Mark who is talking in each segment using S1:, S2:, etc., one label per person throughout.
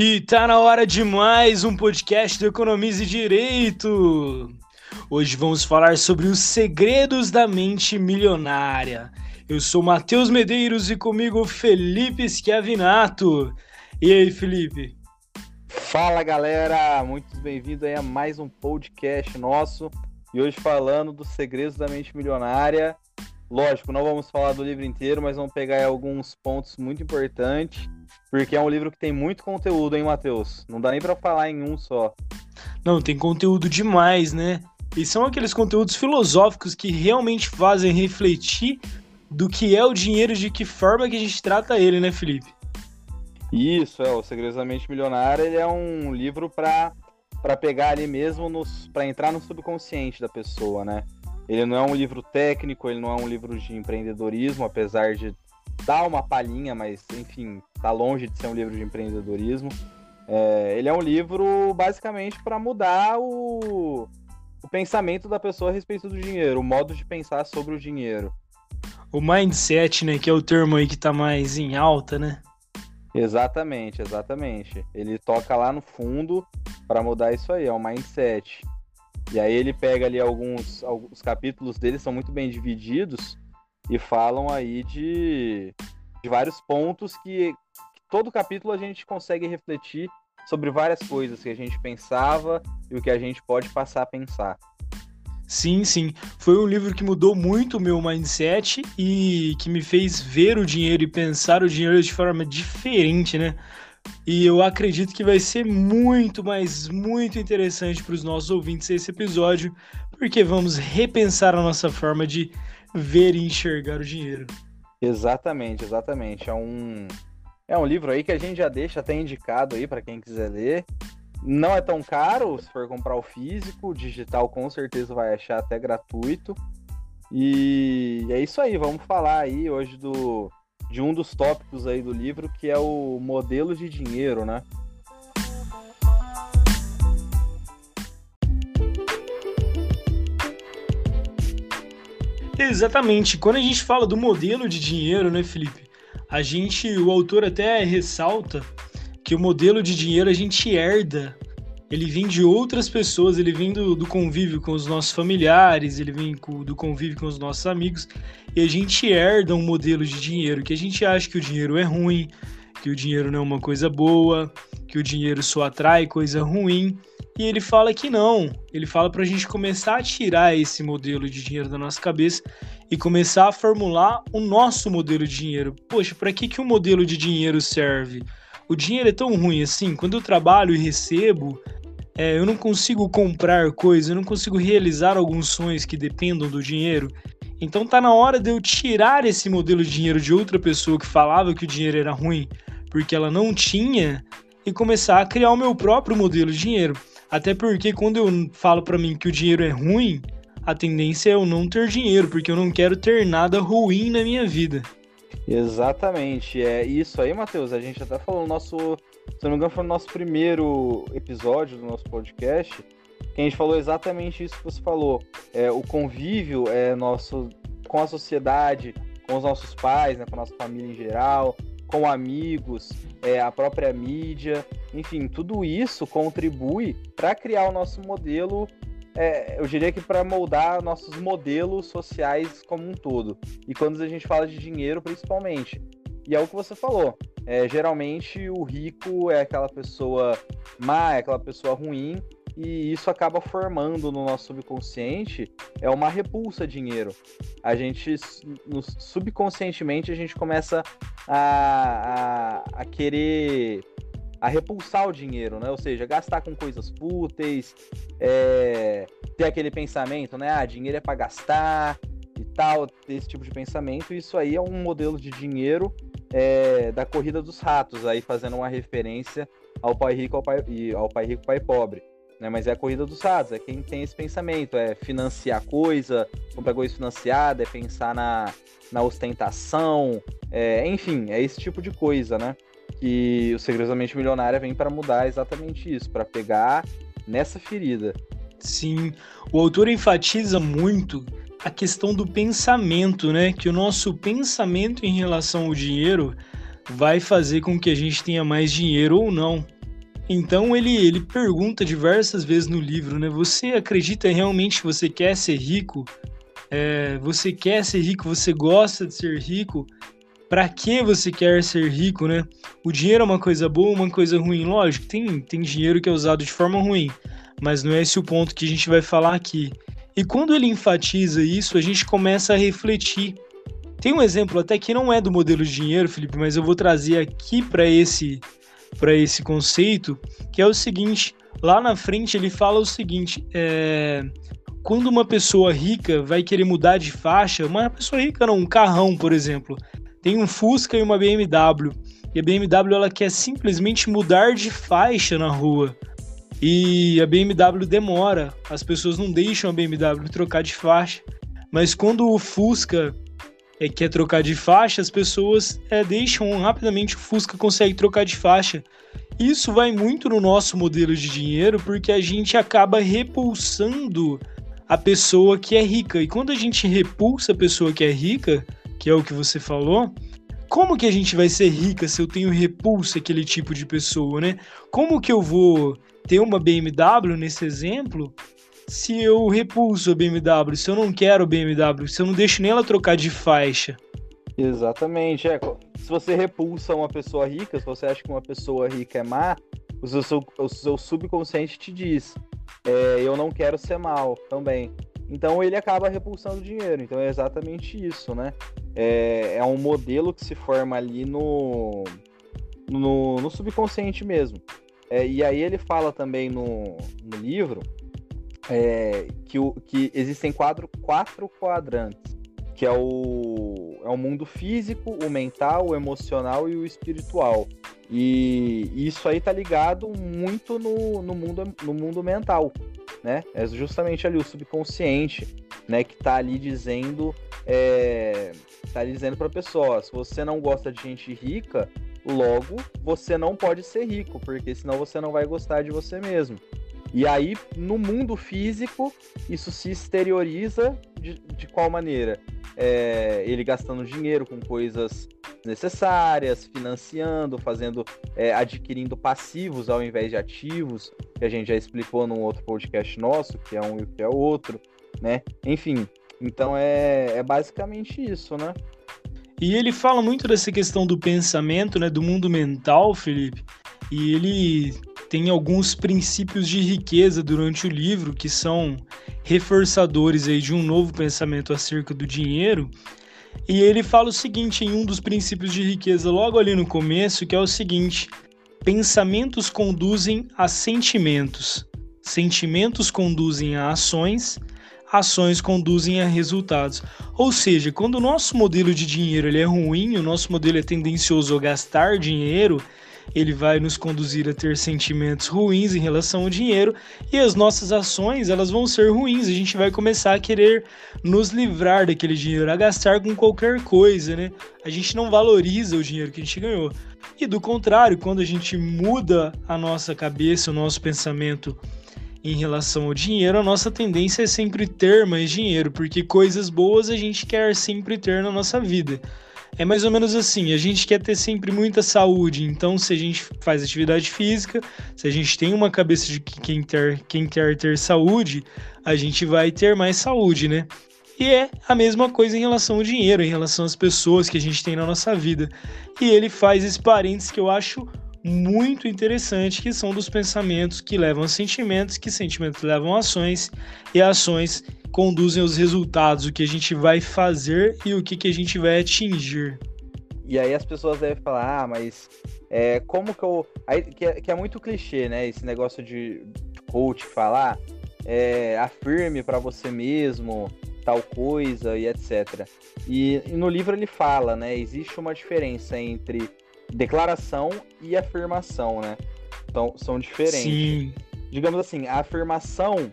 S1: E tá na hora de mais um podcast do Economize Direito. Hoje vamos falar sobre os segredos da mente milionária. Eu sou Matheus Medeiros e comigo Felipe Schiavinato. E aí, Felipe?
S2: Fala, galera! Muito bem-vindo a mais um podcast nosso. E hoje falando dos segredos da mente milionária. Lógico, não vamos falar do livro inteiro, mas vamos pegar alguns pontos muito importantes porque é um livro que tem muito conteúdo, hein, Matheus? Não dá nem para falar em um só.
S1: Não, tem conteúdo demais, né? E são aqueles conteúdos filosóficos que realmente fazem refletir do que é o dinheiro e de que forma que a gente trata ele, né, Felipe?
S2: Isso, é. O Segredos da Mente Milionária ele é um livro para para pegar ali mesmo para entrar no subconsciente da pessoa, né? Ele não é um livro técnico, ele não é um livro de empreendedorismo, apesar de dá uma palhinha, mas enfim, tá longe de ser um livro de empreendedorismo. É, ele é um livro basicamente para mudar o, o pensamento da pessoa a respeito do dinheiro, o modo de pensar sobre o dinheiro.
S1: O mindset, né, que é o termo aí que tá mais em alta, né?
S2: Exatamente, exatamente. Ele toca lá no fundo para mudar isso aí, é o mindset. E aí ele pega ali alguns, alguns capítulos dele são muito bem divididos e falam aí de, de vários pontos que, que todo capítulo a gente consegue refletir sobre várias coisas que a gente pensava e o que a gente pode passar a pensar.
S1: Sim, sim. Foi um livro que mudou muito o meu mindset e que me fez ver o dinheiro e pensar o dinheiro de forma diferente, né? E eu acredito que vai ser muito, mas muito interessante para os nossos ouvintes esse episódio, porque vamos repensar a nossa forma de ver e enxergar o dinheiro.
S2: Exatamente, exatamente. É um, é um livro aí que a gente já deixa até indicado aí para quem quiser ler. Não é tão caro se for comprar o físico, digital com certeza vai achar até gratuito. E é isso aí, vamos falar aí hoje do de um dos tópicos aí do livro que é o modelo de dinheiro, né?
S1: Exatamente. Quando a gente fala do modelo de dinheiro, né, Felipe? A gente, o autor até ressalta que o modelo de dinheiro a gente herda. Ele vem de outras pessoas, ele vem do, do convívio com os nossos familiares, ele vem do convívio com os nossos amigos, e a gente herda um modelo de dinheiro que a gente acha que o dinheiro é ruim, que o dinheiro não é uma coisa boa, que o dinheiro só atrai coisa ruim. E ele fala que não. Ele fala para a gente começar a tirar esse modelo de dinheiro da nossa cabeça e começar a formular o nosso modelo de dinheiro. Poxa, para que, que o modelo de dinheiro serve? O dinheiro é tão ruim assim. Quando eu trabalho e recebo, é, eu não consigo comprar coisas, eu não consigo realizar alguns sonhos que dependam do dinheiro. Então tá na hora de eu tirar esse modelo de dinheiro de outra pessoa que falava que o dinheiro era ruim porque ela não tinha e começar a criar o meu próprio modelo de dinheiro. Até porque quando eu falo para mim que o dinheiro é ruim, a tendência é eu não ter dinheiro, porque eu não quero ter nada ruim na minha vida.
S2: Exatamente, é isso aí, Matheus. A gente até falou no nosso, se não me engano, foi no nosso primeiro episódio do nosso podcast, que a gente falou exatamente isso que você falou. É, o convívio é nosso com a sociedade, com os nossos pais, né, com a nossa família em geral, com amigos, é, a própria mídia, enfim, tudo isso contribui para criar o nosso modelo, é, eu diria que para moldar nossos modelos sociais como um todo. E quando a gente fala de dinheiro, principalmente. E é o que você falou. É, geralmente o rico é aquela pessoa má, é aquela pessoa ruim, e isso acaba formando no nosso subconsciente é uma repulsa a dinheiro. A gente, subconscientemente, a gente começa a, a, a querer a repulsar o dinheiro, né? Ou seja, gastar com coisas fúteis, é, ter aquele pensamento, né? Ah, dinheiro é para gastar e tal, esse tipo de pensamento. Isso aí é um modelo de dinheiro é, da corrida dos ratos, aí fazendo uma referência ao pai rico ao pai, ao pai rico pai pobre né? Mas é a corrida dos ratos, é quem tem esse pensamento, é financiar coisa, comprar coisa financiada, é pensar na, na ostentação, é, enfim, é esse tipo de coisa, né? Que o Segredos da Mente Milionária vem para mudar exatamente isso, para pegar nessa ferida.
S1: Sim, o autor enfatiza muito a questão do pensamento, né? Que o nosso pensamento em relação ao dinheiro vai fazer com que a gente tenha mais dinheiro ou não. Então ele, ele pergunta diversas vezes no livro, né? Você acredita realmente que você quer ser rico? É, você quer ser rico? Você gosta de ser rico? Para que você quer ser rico, né? O dinheiro é uma coisa boa, uma coisa ruim, lógico. Tem tem dinheiro que é usado de forma ruim, mas não é esse o ponto que a gente vai falar aqui. E quando ele enfatiza isso, a gente começa a refletir. Tem um exemplo até que não é do modelo de dinheiro, Felipe, mas eu vou trazer aqui para esse para esse conceito, que é o seguinte: lá na frente ele fala o seguinte: é, quando uma pessoa rica vai querer mudar de faixa, uma pessoa rica não, um carrão, por exemplo, tem um Fusca e uma BMW, e a BMW ela quer simplesmente mudar de faixa na rua. E a BMW demora, as pessoas não deixam a BMW trocar de faixa. Mas quando o Fusca é, quer trocar de faixa, as pessoas é, deixam rapidamente o Fusca consegue trocar de faixa. Isso vai muito no nosso modelo de dinheiro porque a gente acaba repulsando a pessoa que é rica. E quando a gente repulsa a pessoa que é rica, que é o que você falou, como que a gente vai ser rica se eu tenho repulsa aquele tipo de pessoa, né? Como que eu vou ter uma BMW nesse exemplo se eu repulso a BMW, se eu não quero a BMW, se eu não deixo nem ela trocar de faixa?
S2: Exatamente. É, se você repulsa uma pessoa rica, se você acha que uma pessoa rica é má, o seu, o seu subconsciente te diz: é, eu não quero ser mal também. Então ele acaba repulsando dinheiro. Então é exatamente isso, né? É, é um modelo que se forma ali no, no, no subconsciente mesmo. É, e aí ele fala também no, no livro é, que, o, que existem quatro, quatro quadrantes, que é o, é o mundo físico, o mental, o emocional e o espiritual. E isso aí tá ligado muito no, no, mundo, no mundo mental, né? É justamente ali o subconsciente, né? Que tá ali dizendo, é, tá ali dizendo pra pessoa, se você não gosta de gente rica, Logo, você não pode ser rico, porque senão você não vai gostar de você mesmo. E aí, no mundo físico, isso se exterioriza de, de qual maneira? É, ele gastando dinheiro com coisas necessárias, financiando, fazendo, é, adquirindo passivos ao invés de ativos, que a gente já explicou num outro podcast nosso, que é um e o que é outro, né? Enfim, então é, é basicamente isso, né?
S1: E ele fala muito dessa questão do pensamento, né, do mundo mental, Felipe. E ele tem alguns princípios de riqueza durante o livro que são reforçadores aí de um novo pensamento acerca do dinheiro. E ele fala o seguinte em um dos princípios de riqueza logo ali no começo, que é o seguinte: pensamentos conduzem a sentimentos, sentimentos conduzem a ações ações conduzem a resultados. Ou seja, quando o nosso modelo de dinheiro ele é ruim, o nosso modelo é tendencioso a gastar dinheiro, ele vai nos conduzir a ter sentimentos ruins em relação ao dinheiro e as nossas ações elas vão ser ruins. A gente vai começar a querer nos livrar daquele dinheiro, a gastar com qualquer coisa, né? A gente não valoriza o dinheiro que a gente ganhou. E do contrário, quando a gente muda a nossa cabeça, o nosso pensamento em relação ao dinheiro, a nossa tendência é sempre ter mais dinheiro, porque coisas boas a gente quer sempre ter na nossa vida. É mais ou menos assim, a gente quer ter sempre muita saúde, então se a gente faz atividade física, se a gente tem uma cabeça de que quem, ter, quem quer ter saúde, a gente vai ter mais saúde, né? E é a mesma coisa em relação ao dinheiro, em relação às pessoas que a gente tem na nossa vida. E ele faz esse parênteses que eu acho muito interessante, que são dos pensamentos que levam a sentimentos, que sentimentos levam a ações, e ações conduzem aos resultados, o que a gente vai fazer e o que, que a gente vai atingir.
S2: E aí as pessoas devem falar, ah, mas é, como que eu. Aí, que, é, que, é, muito clichê, né? Esse negócio de coach falar, é, afirme para você mesmo tal coisa e etc. E, e no livro ele fala, né? Existe uma diferença entre declaração e afirmação, né? Então, são diferentes. Sim. Digamos assim, a afirmação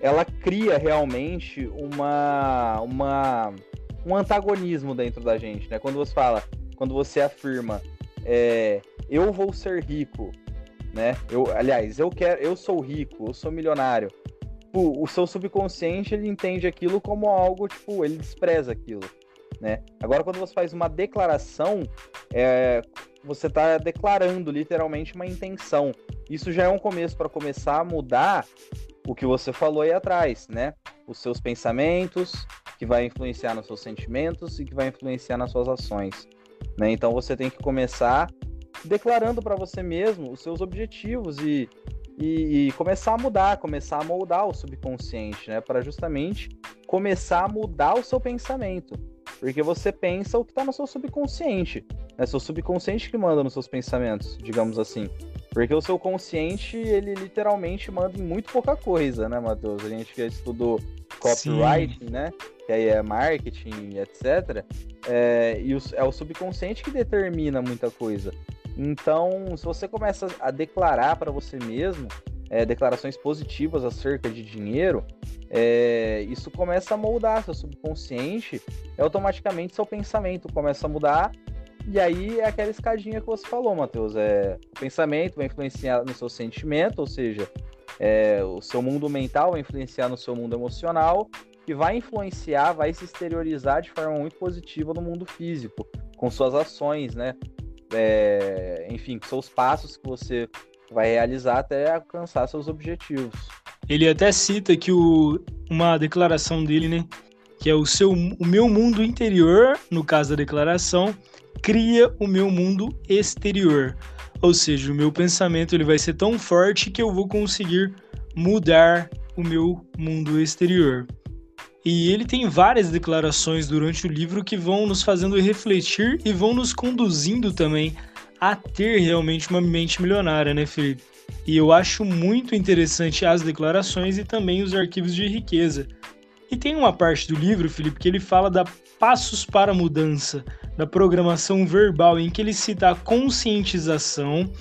S2: ela cria realmente uma, uma um antagonismo dentro da gente, né? Quando você fala, quando você afirma, é, eu vou ser rico, né? Eu, aliás, eu quero, eu sou rico, eu sou milionário. O, o seu subconsciente ele entende aquilo como algo tipo, ele despreza aquilo, né? Agora, quando você faz uma declaração, é, você está declarando literalmente uma intenção. isso já é um começo para começar a mudar o que você falou aí atrás, né? Os seus pensamentos, que vai influenciar nos seus sentimentos e que vai influenciar nas suas ações. Né? Então você tem que começar declarando para você mesmo os seus objetivos e, e, e, começar a mudar, começar a moldar o subconsciente, né? Para justamente começar a mudar o seu pensamento. Porque você pensa o que está no seu subconsciente. É seu subconsciente que manda nos seus pensamentos, digamos assim. Porque o seu consciente, ele literalmente manda em muito pouca coisa, né, Matheus? A gente que estudou copywriting, Sim. né? Que aí é marketing, etc. É, e o, é o subconsciente que determina muita coisa. Então, se você começa a declarar para você mesmo é, declarações positivas acerca de dinheiro, é, isso começa a moldar seu subconsciente, e automaticamente seu pensamento começa a mudar e aí é aquela escadinha que você falou, Matheus. É, o pensamento vai influenciar no seu sentimento, ou seja, é, o seu mundo mental vai influenciar no seu mundo emocional, que vai influenciar, vai se exteriorizar de forma muito positiva no mundo físico, com suas ações, né? É, enfim, com seus passos que você vai realizar até alcançar seus objetivos.
S1: Ele até cita que o, uma declaração dele, né? Que é o seu, o meu mundo interior, no caso da declaração, cria o meu mundo exterior. Ou seja, o meu pensamento ele vai ser tão forte que eu vou conseguir mudar o meu mundo exterior. E ele tem várias declarações durante o livro que vão nos fazendo refletir e vão nos conduzindo também a ter realmente uma mente milionária, né, Felipe? E eu acho muito interessante as declarações e também os arquivos de riqueza. E tem uma parte do livro, Felipe, que ele fala da passos para a mudança, da programação verbal, em que ele cita a conscientização,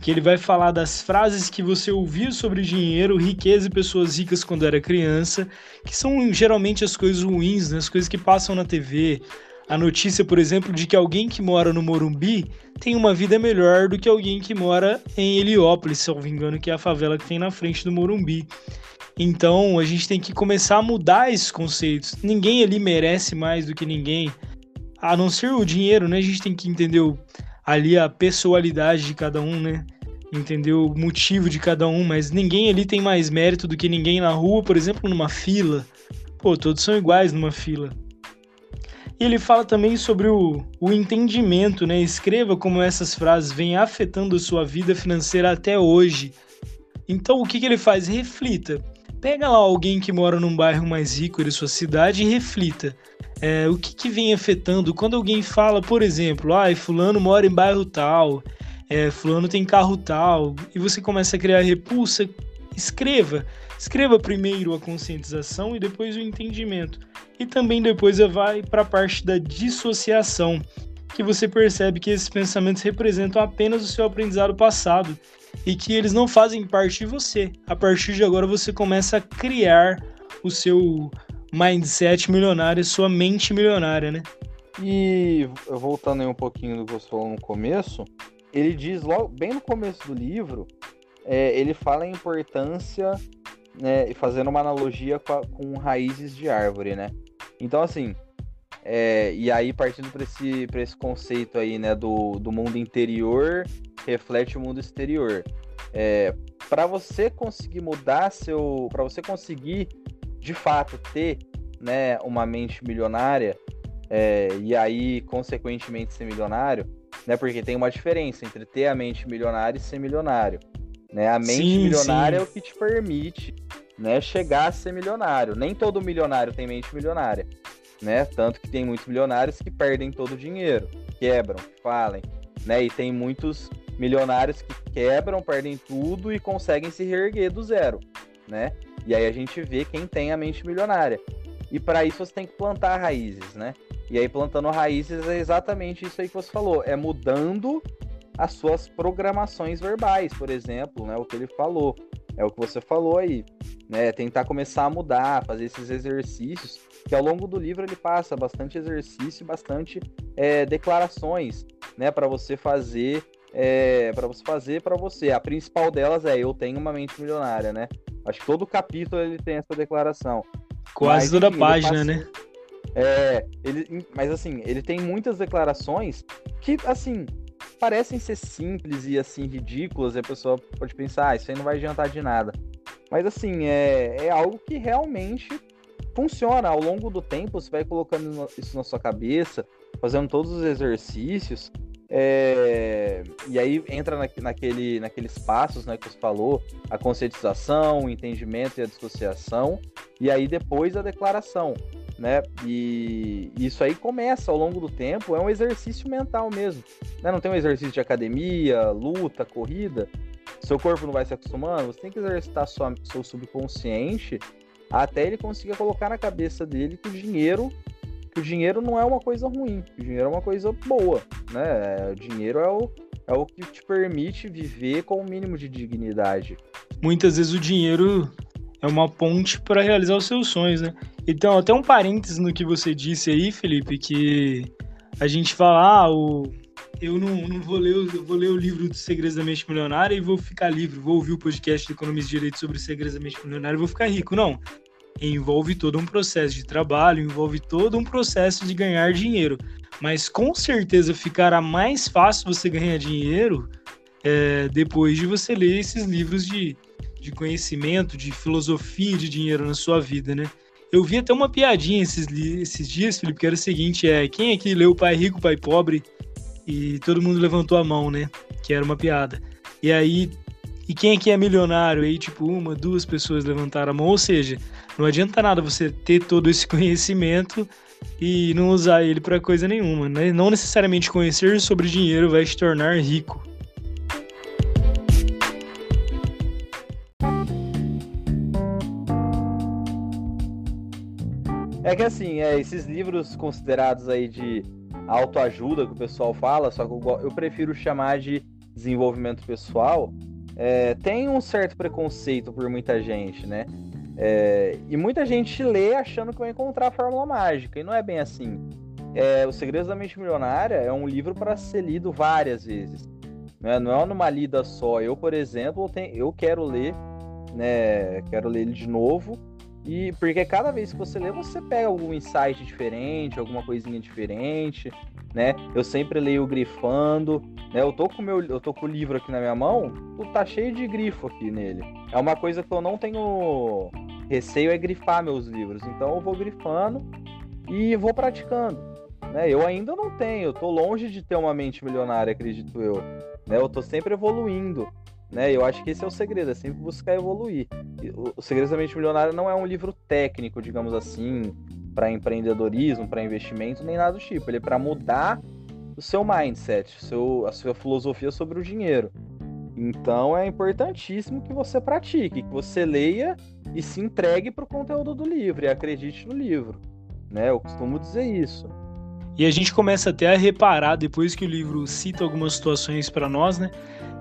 S1: que ele vai falar das frases que você ouvia sobre dinheiro, riqueza e pessoas ricas quando era criança, que são geralmente as coisas ruins, né? as coisas que passam na TV. A notícia, por exemplo, de que alguém que mora no Morumbi tem uma vida melhor do que alguém que mora em Heliópolis, se eu não me engano, que é a favela que tem na frente do Morumbi. Então a gente tem que começar a mudar esses conceitos. Ninguém ali merece mais do que ninguém a não ser o dinheiro, né? A gente tem que entender ali a pessoalidade de cada um, né? Entender o motivo de cada um, mas ninguém ali tem mais mérito do que ninguém na rua, por exemplo, numa fila. Pô, todos são iguais numa fila. E ele fala também sobre o, o entendimento, né? Escreva como essas frases vêm afetando sua vida financeira até hoje. Então, o que, que ele faz? Reflita. Pega lá alguém que mora num bairro mais rico de sua cidade e reflita. É, o que, que, vem afetando? Quando alguém fala, por exemplo, ah, fulano mora em bairro tal, é, fulano tem carro tal, e você começa a criar repulsa, escreva. Escreva primeiro a conscientização e depois o entendimento. E também depois vai para a parte da dissociação, que você percebe que esses pensamentos representam apenas o seu aprendizado passado e que eles não fazem parte de você. A partir de agora você começa a criar o seu mindset milionário, sua mente milionária, né?
S2: E voltando aí um pouquinho do que você falou no começo, ele diz logo bem no começo do livro, é, ele fala a importância, né, fazendo uma analogia com, a, com raízes de árvore, né? Então assim, é, e aí partindo para esse, esse conceito aí, né, do, do mundo interior reflete o mundo exterior. É, para você conseguir mudar seu, para você conseguir de fato ter né, uma mente milionária é, e aí, consequentemente, ser milionário, né? Porque tem uma diferença entre ter a mente milionária e ser milionário. Né? A mente sim, milionária sim. é o que te permite né, chegar a ser milionário. Nem todo milionário tem mente milionária. Né? Tanto que tem muitos milionários que perdem todo o dinheiro, quebram, falem. Né? E tem muitos milionários que quebram, perdem tudo e conseguem se reerguer do zero. Né? E aí a gente vê quem tem a mente milionária. E para isso você tem que plantar raízes, né? E aí plantando raízes é exatamente isso aí que você falou, é mudando as suas programações verbais, por exemplo, né? O que ele falou, é o que você falou aí, né? Tentar começar a mudar, fazer esses exercícios, que ao longo do livro ele passa bastante exercício, bastante é, declarações, né? Para você fazer, é, para você fazer para você. A principal delas é eu tenho uma mente milionária, né? Acho que todo capítulo ele tem essa declaração.
S1: Quase mas, toda enfim, página, passa... né?
S2: É, ele, mas assim, ele tem muitas declarações que, assim, parecem ser simples e assim ridículas, e a pessoa pode pensar, ah, isso aí não vai adiantar de nada. Mas assim, é, é algo que realmente funciona. Ao longo do tempo, você vai colocando isso na sua cabeça, fazendo todos os exercícios, é... E aí entra na, naquele, naqueles passos né, que você falou, a conscientização, o entendimento e a dissociação, e aí depois a declaração. Né? E isso aí começa ao longo do tempo, é um exercício mental mesmo. Né? Não tem um exercício de academia, luta, corrida. Seu corpo não vai se acostumando, você tem que exercitar sua, seu subconsciente até ele conseguir colocar na cabeça dele que o dinheiro que o dinheiro não é uma coisa ruim, o dinheiro é uma coisa boa, né? O dinheiro é o, é o que te permite viver com o mínimo de dignidade.
S1: Muitas vezes o dinheiro é uma ponte para realizar os seus sonhos, né? Então, até um parênteses no que você disse aí, Felipe, que a gente fala, ah, o... eu não, não vou, ler, vou ler o livro dos Segredos da Mente Milionária e vou ficar livre, vou ouvir o podcast de Economia de Direito sobre os Segredos da Mente Milionária e vou ficar rico. Não envolve todo um processo de trabalho, envolve todo um processo de ganhar dinheiro. Mas com certeza ficará mais fácil você ganhar dinheiro é, depois de você ler esses livros de, de conhecimento, de filosofia de dinheiro na sua vida, né? Eu vi até uma piadinha esses, esses dias, Felipe, que era o seguinte: é quem aqui leu Pai Rico, Pai Pobre? E todo mundo levantou a mão, né? Que era uma piada. E aí e quem aqui é milionário? Aí, tipo, uma, duas pessoas levantaram a mão. Ou seja, não adianta nada você ter todo esse conhecimento e não usar ele para coisa nenhuma. Né? Não necessariamente conhecer sobre dinheiro vai te tornar rico.
S2: É que assim, é, esses livros considerados aí de autoajuda que o pessoal fala, só que eu, eu prefiro chamar de desenvolvimento pessoal, é, tem um certo preconceito por muita gente, né? É, e muita gente lê achando que vai encontrar a fórmula mágica, e não é bem assim. É, Os Segredos da Mente Milionária é um livro para ser lido várias vezes. Né? Não é numa lida só. Eu, por exemplo, tenho, eu quero ler, né? Quero ler ele de novo. E porque cada vez que você lê, você pega algum insight diferente, alguma coisinha diferente né? Eu sempre leio grifando, né? Eu tô com meu, eu tô com o livro aqui na minha mão, tá cheio de grifo aqui nele. É uma coisa que eu não tenho receio é grifar meus livros. Então eu vou grifando e vou praticando. Né? Eu ainda não tenho, eu tô longe de ter uma mente milionária, acredito eu. Né? Eu tô sempre evoluindo. Né? Eu acho que esse é o segredo, é sempre buscar evoluir. O Segredo da Mente Milionária não é um livro técnico, digamos assim, para empreendedorismo, para investimento, nem nada do tipo. Ele é para mudar o seu mindset, seu, a sua filosofia sobre o dinheiro. Então é importantíssimo que você pratique, que você leia e se entregue para o conteúdo do livro e acredite no livro. Né? Eu costumo dizer isso.
S1: E a gente começa até a reparar, depois que o livro cita algumas situações para nós, né?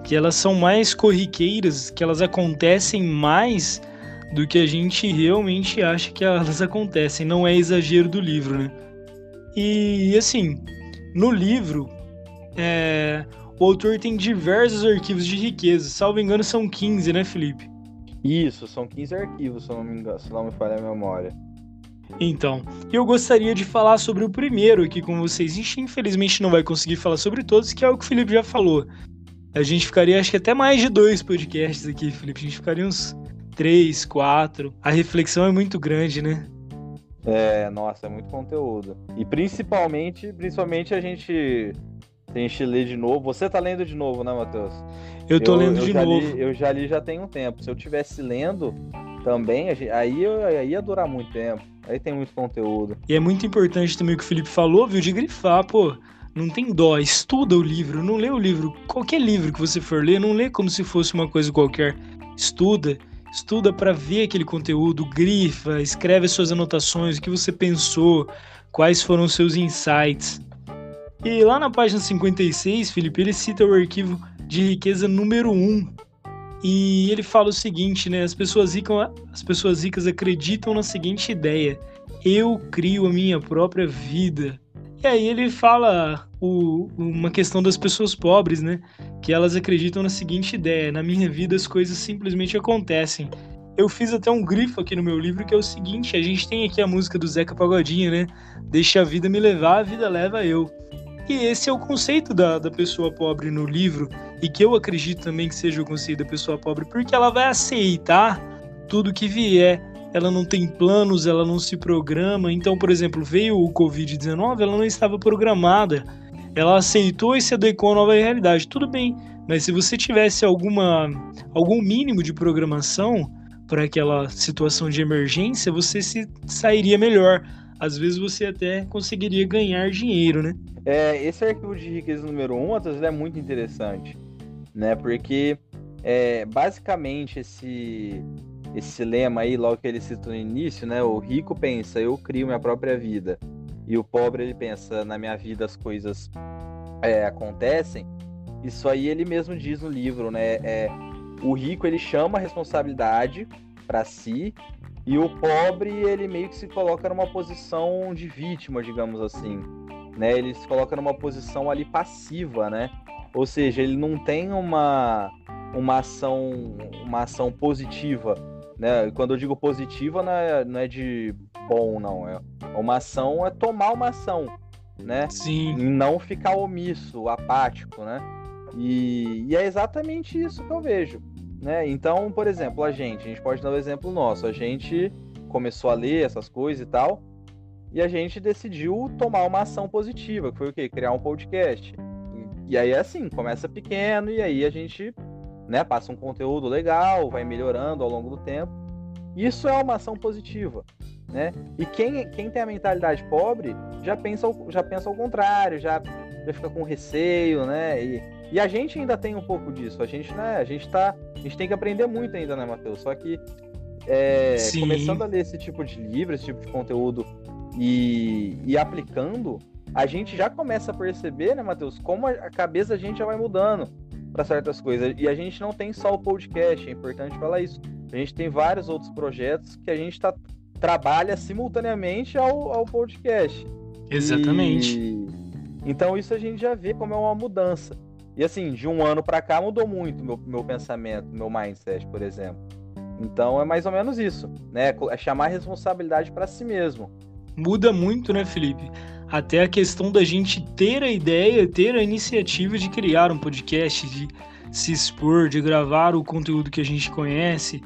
S1: Que elas são mais corriqueiras, que elas acontecem mais do que a gente realmente acha que elas acontecem. Não é exagero do livro, né? E assim, no livro, é, o autor tem diversos arquivos de riqueza. Salvo engano, são 15, né, Felipe?
S2: Isso, são 15 arquivos, se não me engano, se não me falha a memória.
S1: Então, eu gostaria de falar sobre o primeiro aqui com vocês. A gente infelizmente não vai conseguir falar sobre todos, que é o que o Felipe já falou. A gente ficaria, acho que até mais de dois podcasts aqui, Felipe. A gente ficaria uns três, quatro. A reflexão é muito grande, né?
S2: É, nossa, é muito conteúdo. E principalmente, principalmente a gente a gente lê de novo. Você tá lendo de novo, né, Matheus?
S1: Eu tô eu, lendo eu de novo.
S2: Li, eu já li já tem um tempo. Se eu tivesse lendo também, aí, aí ia durar muito tempo. Aí tem muito conteúdo.
S1: E é muito importante também o que o Felipe falou, viu? De grifar, pô. Não tem dó, estuda o livro, não lê o livro. Qualquer livro que você for ler, não lê como se fosse uma coisa qualquer. Estuda estuda para ver aquele conteúdo, grifa, escreve as suas anotações, o que você pensou, quais foram os seus insights. E lá na página 56, Felipe, ele cita o arquivo de riqueza número 1. E ele fala o seguinte, né? As pessoas ricas, as pessoas ricas acreditam na seguinte ideia: eu crio a minha própria vida. E aí ele fala o, uma questão das pessoas pobres, né? Que elas acreditam na seguinte ideia: na minha vida as coisas simplesmente acontecem. Eu fiz até um grifo aqui no meu livro que é o seguinte: a gente tem aqui a música do Zeca Pagodinho, né? Deixa a vida me levar, a vida leva eu. E esse é o conceito da, da pessoa pobre no livro, e que eu acredito também que seja o conceito da pessoa pobre, porque ela vai aceitar tudo que vier. Ela não tem planos, ela não se programa. Então, por exemplo, veio o Covid-19, ela não estava programada. Ela aceitou e se adequou à nova realidade. Tudo bem, mas se você tivesse alguma, algum mínimo de programação para aquela situação de emergência, você se sairia melhor às vezes você até conseguiria ganhar dinheiro, né?
S2: É, esse arquivo de riqueza número 1, um, vezes é muito interessante, né? Porque é, basicamente esse esse lema aí, logo que ele cita no início, né? O rico pensa, eu crio minha própria vida. E o pobre, ele pensa, na minha vida as coisas é, acontecem. Isso aí ele mesmo diz no livro, né? É, o rico, ele chama a responsabilidade para si e o pobre, ele meio que se coloca numa posição de vítima, digamos assim. Né? Ele se coloca numa posição ali passiva, né? Ou seja, ele não tem uma, uma ação uma ação positiva, né? Quando eu digo positiva, não é, não é de bom, não. É uma ação é tomar uma ação, né?
S1: Sim.
S2: E não ficar omisso, apático, né? E, e é exatamente isso que eu vejo. Né? Então, por exemplo, a gente, a gente pode dar um exemplo nosso. A gente começou a ler essas coisas e tal, e a gente decidiu tomar uma ação positiva, que foi o quê? Criar um podcast. E, e aí é assim, começa pequeno e aí a gente, né, passa um conteúdo legal, vai melhorando ao longo do tempo. Isso é uma ação positiva, né? E quem, quem tem a mentalidade pobre já pensa, já pensa ao contrário, já, já fica com receio, né? E, e a gente ainda tem um pouco disso. A gente, né, a gente tá. A gente tem que aprender muito ainda, né, Matheus? Só que é, começando a ler esse tipo de livro, esse tipo de conteúdo e, e aplicando, a gente já começa a perceber, né, Matheus, como a cabeça da gente já vai mudando para certas coisas. E a gente não tem só o podcast, é importante falar isso. A gente tem vários outros projetos que a gente tá, trabalha simultaneamente ao, ao podcast.
S1: Exatamente.
S2: E, então isso a gente já vê como é uma mudança. E assim, de um ano para cá mudou muito meu, meu pensamento, meu mindset, por exemplo. Então é mais ou menos isso, né? É chamar a responsabilidade para si mesmo.
S1: Muda muito, né, Felipe? Até a questão da gente ter a ideia, ter a iniciativa de criar um podcast, de se expor, de gravar o conteúdo que a gente conhece,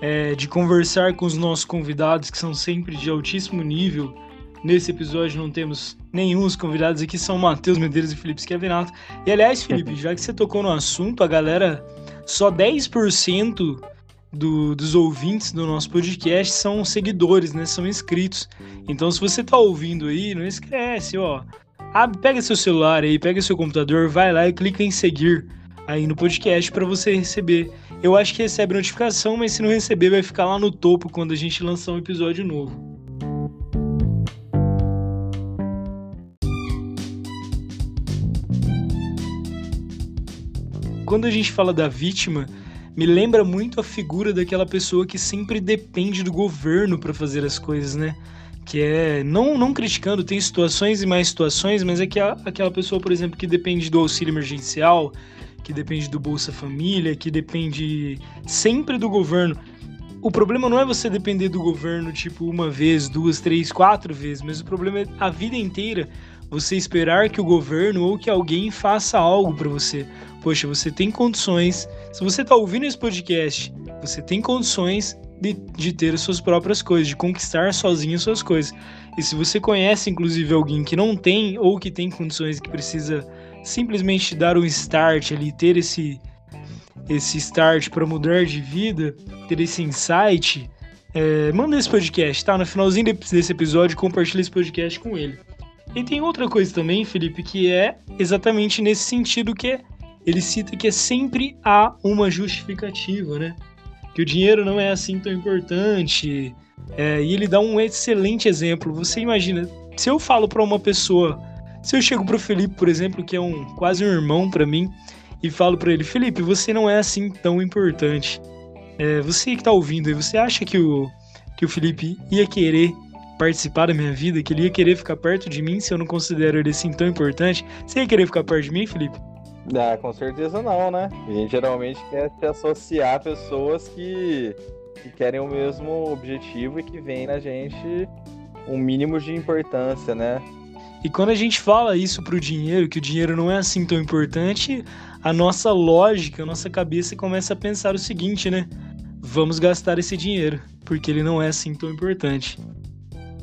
S1: é, de conversar com os nossos convidados que são sempre de altíssimo nível, Nesse episódio não temos nenhum os convidados aqui, são Matheus Medeiros e Felipe Schiavinato. E aliás, Felipe, já que você tocou no assunto, a galera, só 10% do, dos ouvintes do nosso podcast são seguidores, né? São inscritos. Então, se você tá ouvindo aí, não esquece, ó. Abre, pega seu celular aí, pega seu computador, vai lá e clica em seguir aí no podcast para você receber. Eu acho que recebe notificação, mas se não receber, vai ficar lá no topo quando a gente lançar um episódio novo. Quando a gente fala da vítima, me lembra muito a figura daquela pessoa que sempre depende do governo para fazer as coisas, né? Que é, não, não criticando, tem situações e mais situações, mas é que a, aquela pessoa, por exemplo, que depende do auxílio emergencial, que depende do Bolsa Família, que depende sempre do governo. O problema não é você depender do governo, tipo, uma vez, duas, três, quatro vezes, mas o problema é a vida inteira você esperar que o governo ou que alguém faça algo para você. Poxa, você tem condições. Se você está ouvindo esse podcast, você tem condições de, de ter as suas próprias coisas, de conquistar sozinho as suas coisas. E se você conhece, inclusive, alguém que não tem ou que tem condições que precisa simplesmente dar um start ali, ter esse, esse start para mudar de vida, ter esse insight, é, manda esse podcast, tá? No finalzinho desse episódio, compartilha esse podcast com ele. E tem outra coisa também, Felipe, que é exatamente nesse sentido que ele cita que é sempre há uma justificativa, né? Que o dinheiro não é assim tão importante. É, e ele dá um excelente exemplo. Você imagina, se eu falo para uma pessoa, se eu chego pro Felipe, por exemplo, que é um quase um irmão para mim, e falo para ele, Felipe, você não é assim tão importante. É, você que tá ouvindo aí, você acha que o, que o Felipe ia querer participar da minha vida, que ele ia querer ficar perto de mim se eu não considero ele assim tão importante. Você ia querer ficar perto de mim, Felipe?
S2: Ah, com certeza não, né? A gente geralmente quer se associar a pessoas que, que querem o mesmo objetivo e que veem na gente um mínimo de importância, né?
S1: E quando a gente fala isso pro dinheiro, que o dinheiro não é assim tão importante, a nossa lógica, a nossa cabeça começa a pensar o seguinte, né? Vamos gastar esse dinheiro, porque ele não é assim tão importante.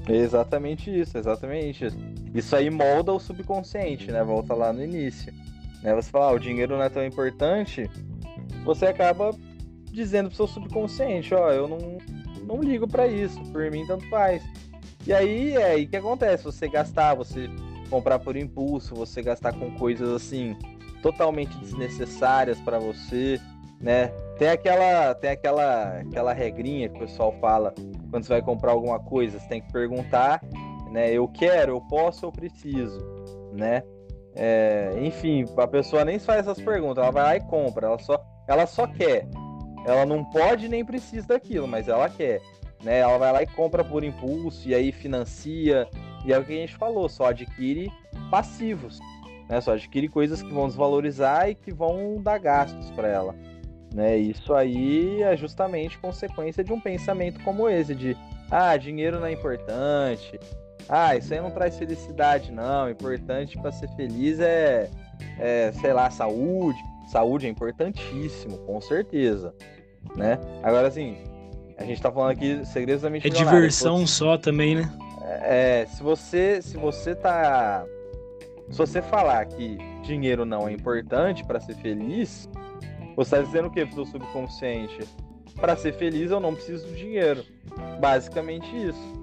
S2: exatamente isso, exatamente isso. Isso aí molda o subconsciente, né? Volta lá no início. Né? Você fala, ah, o dinheiro não é tão importante, você acaba dizendo pro seu subconsciente, ó, eu não, não ligo para isso, por mim tanto faz. E aí é aí que acontece, você gastar, você comprar por impulso, você gastar com coisas assim totalmente desnecessárias para você, né? Tem aquela tem aquela aquela regrinha que o pessoal fala quando você vai comprar alguma coisa, você tem que perguntar, né? Eu quero, eu posso, eu preciso, né? É, enfim, a pessoa nem faz essas perguntas, ela vai lá e compra, ela só ela só quer. Ela não pode nem precisa daquilo, mas ela quer né? Ela vai lá e compra por impulso e aí financia. E é o que a gente falou, só adquire passivos, né? Só adquire coisas que vão desvalorizar e que vão dar gastos para ela. Né? Isso aí é justamente consequência de um pensamento como esse de ah, dinheiro não é importante. Ah, isso aí não traz felicidade, não. Importante para ser feliz é, é, sei lá, saúde. Saúde é importantíssimo, com certeza, né? Agora, assim, a gente tá falando aqui segredos da mente
S1: É diversão você... só também, né?
S2: É, se você se você tá se você falar que dinheiro não é importante para ser feliz, você tá dizendo o que pro seu subconsciente? Para ser feliz eu não preciso do dinheiro. Basicamente isso.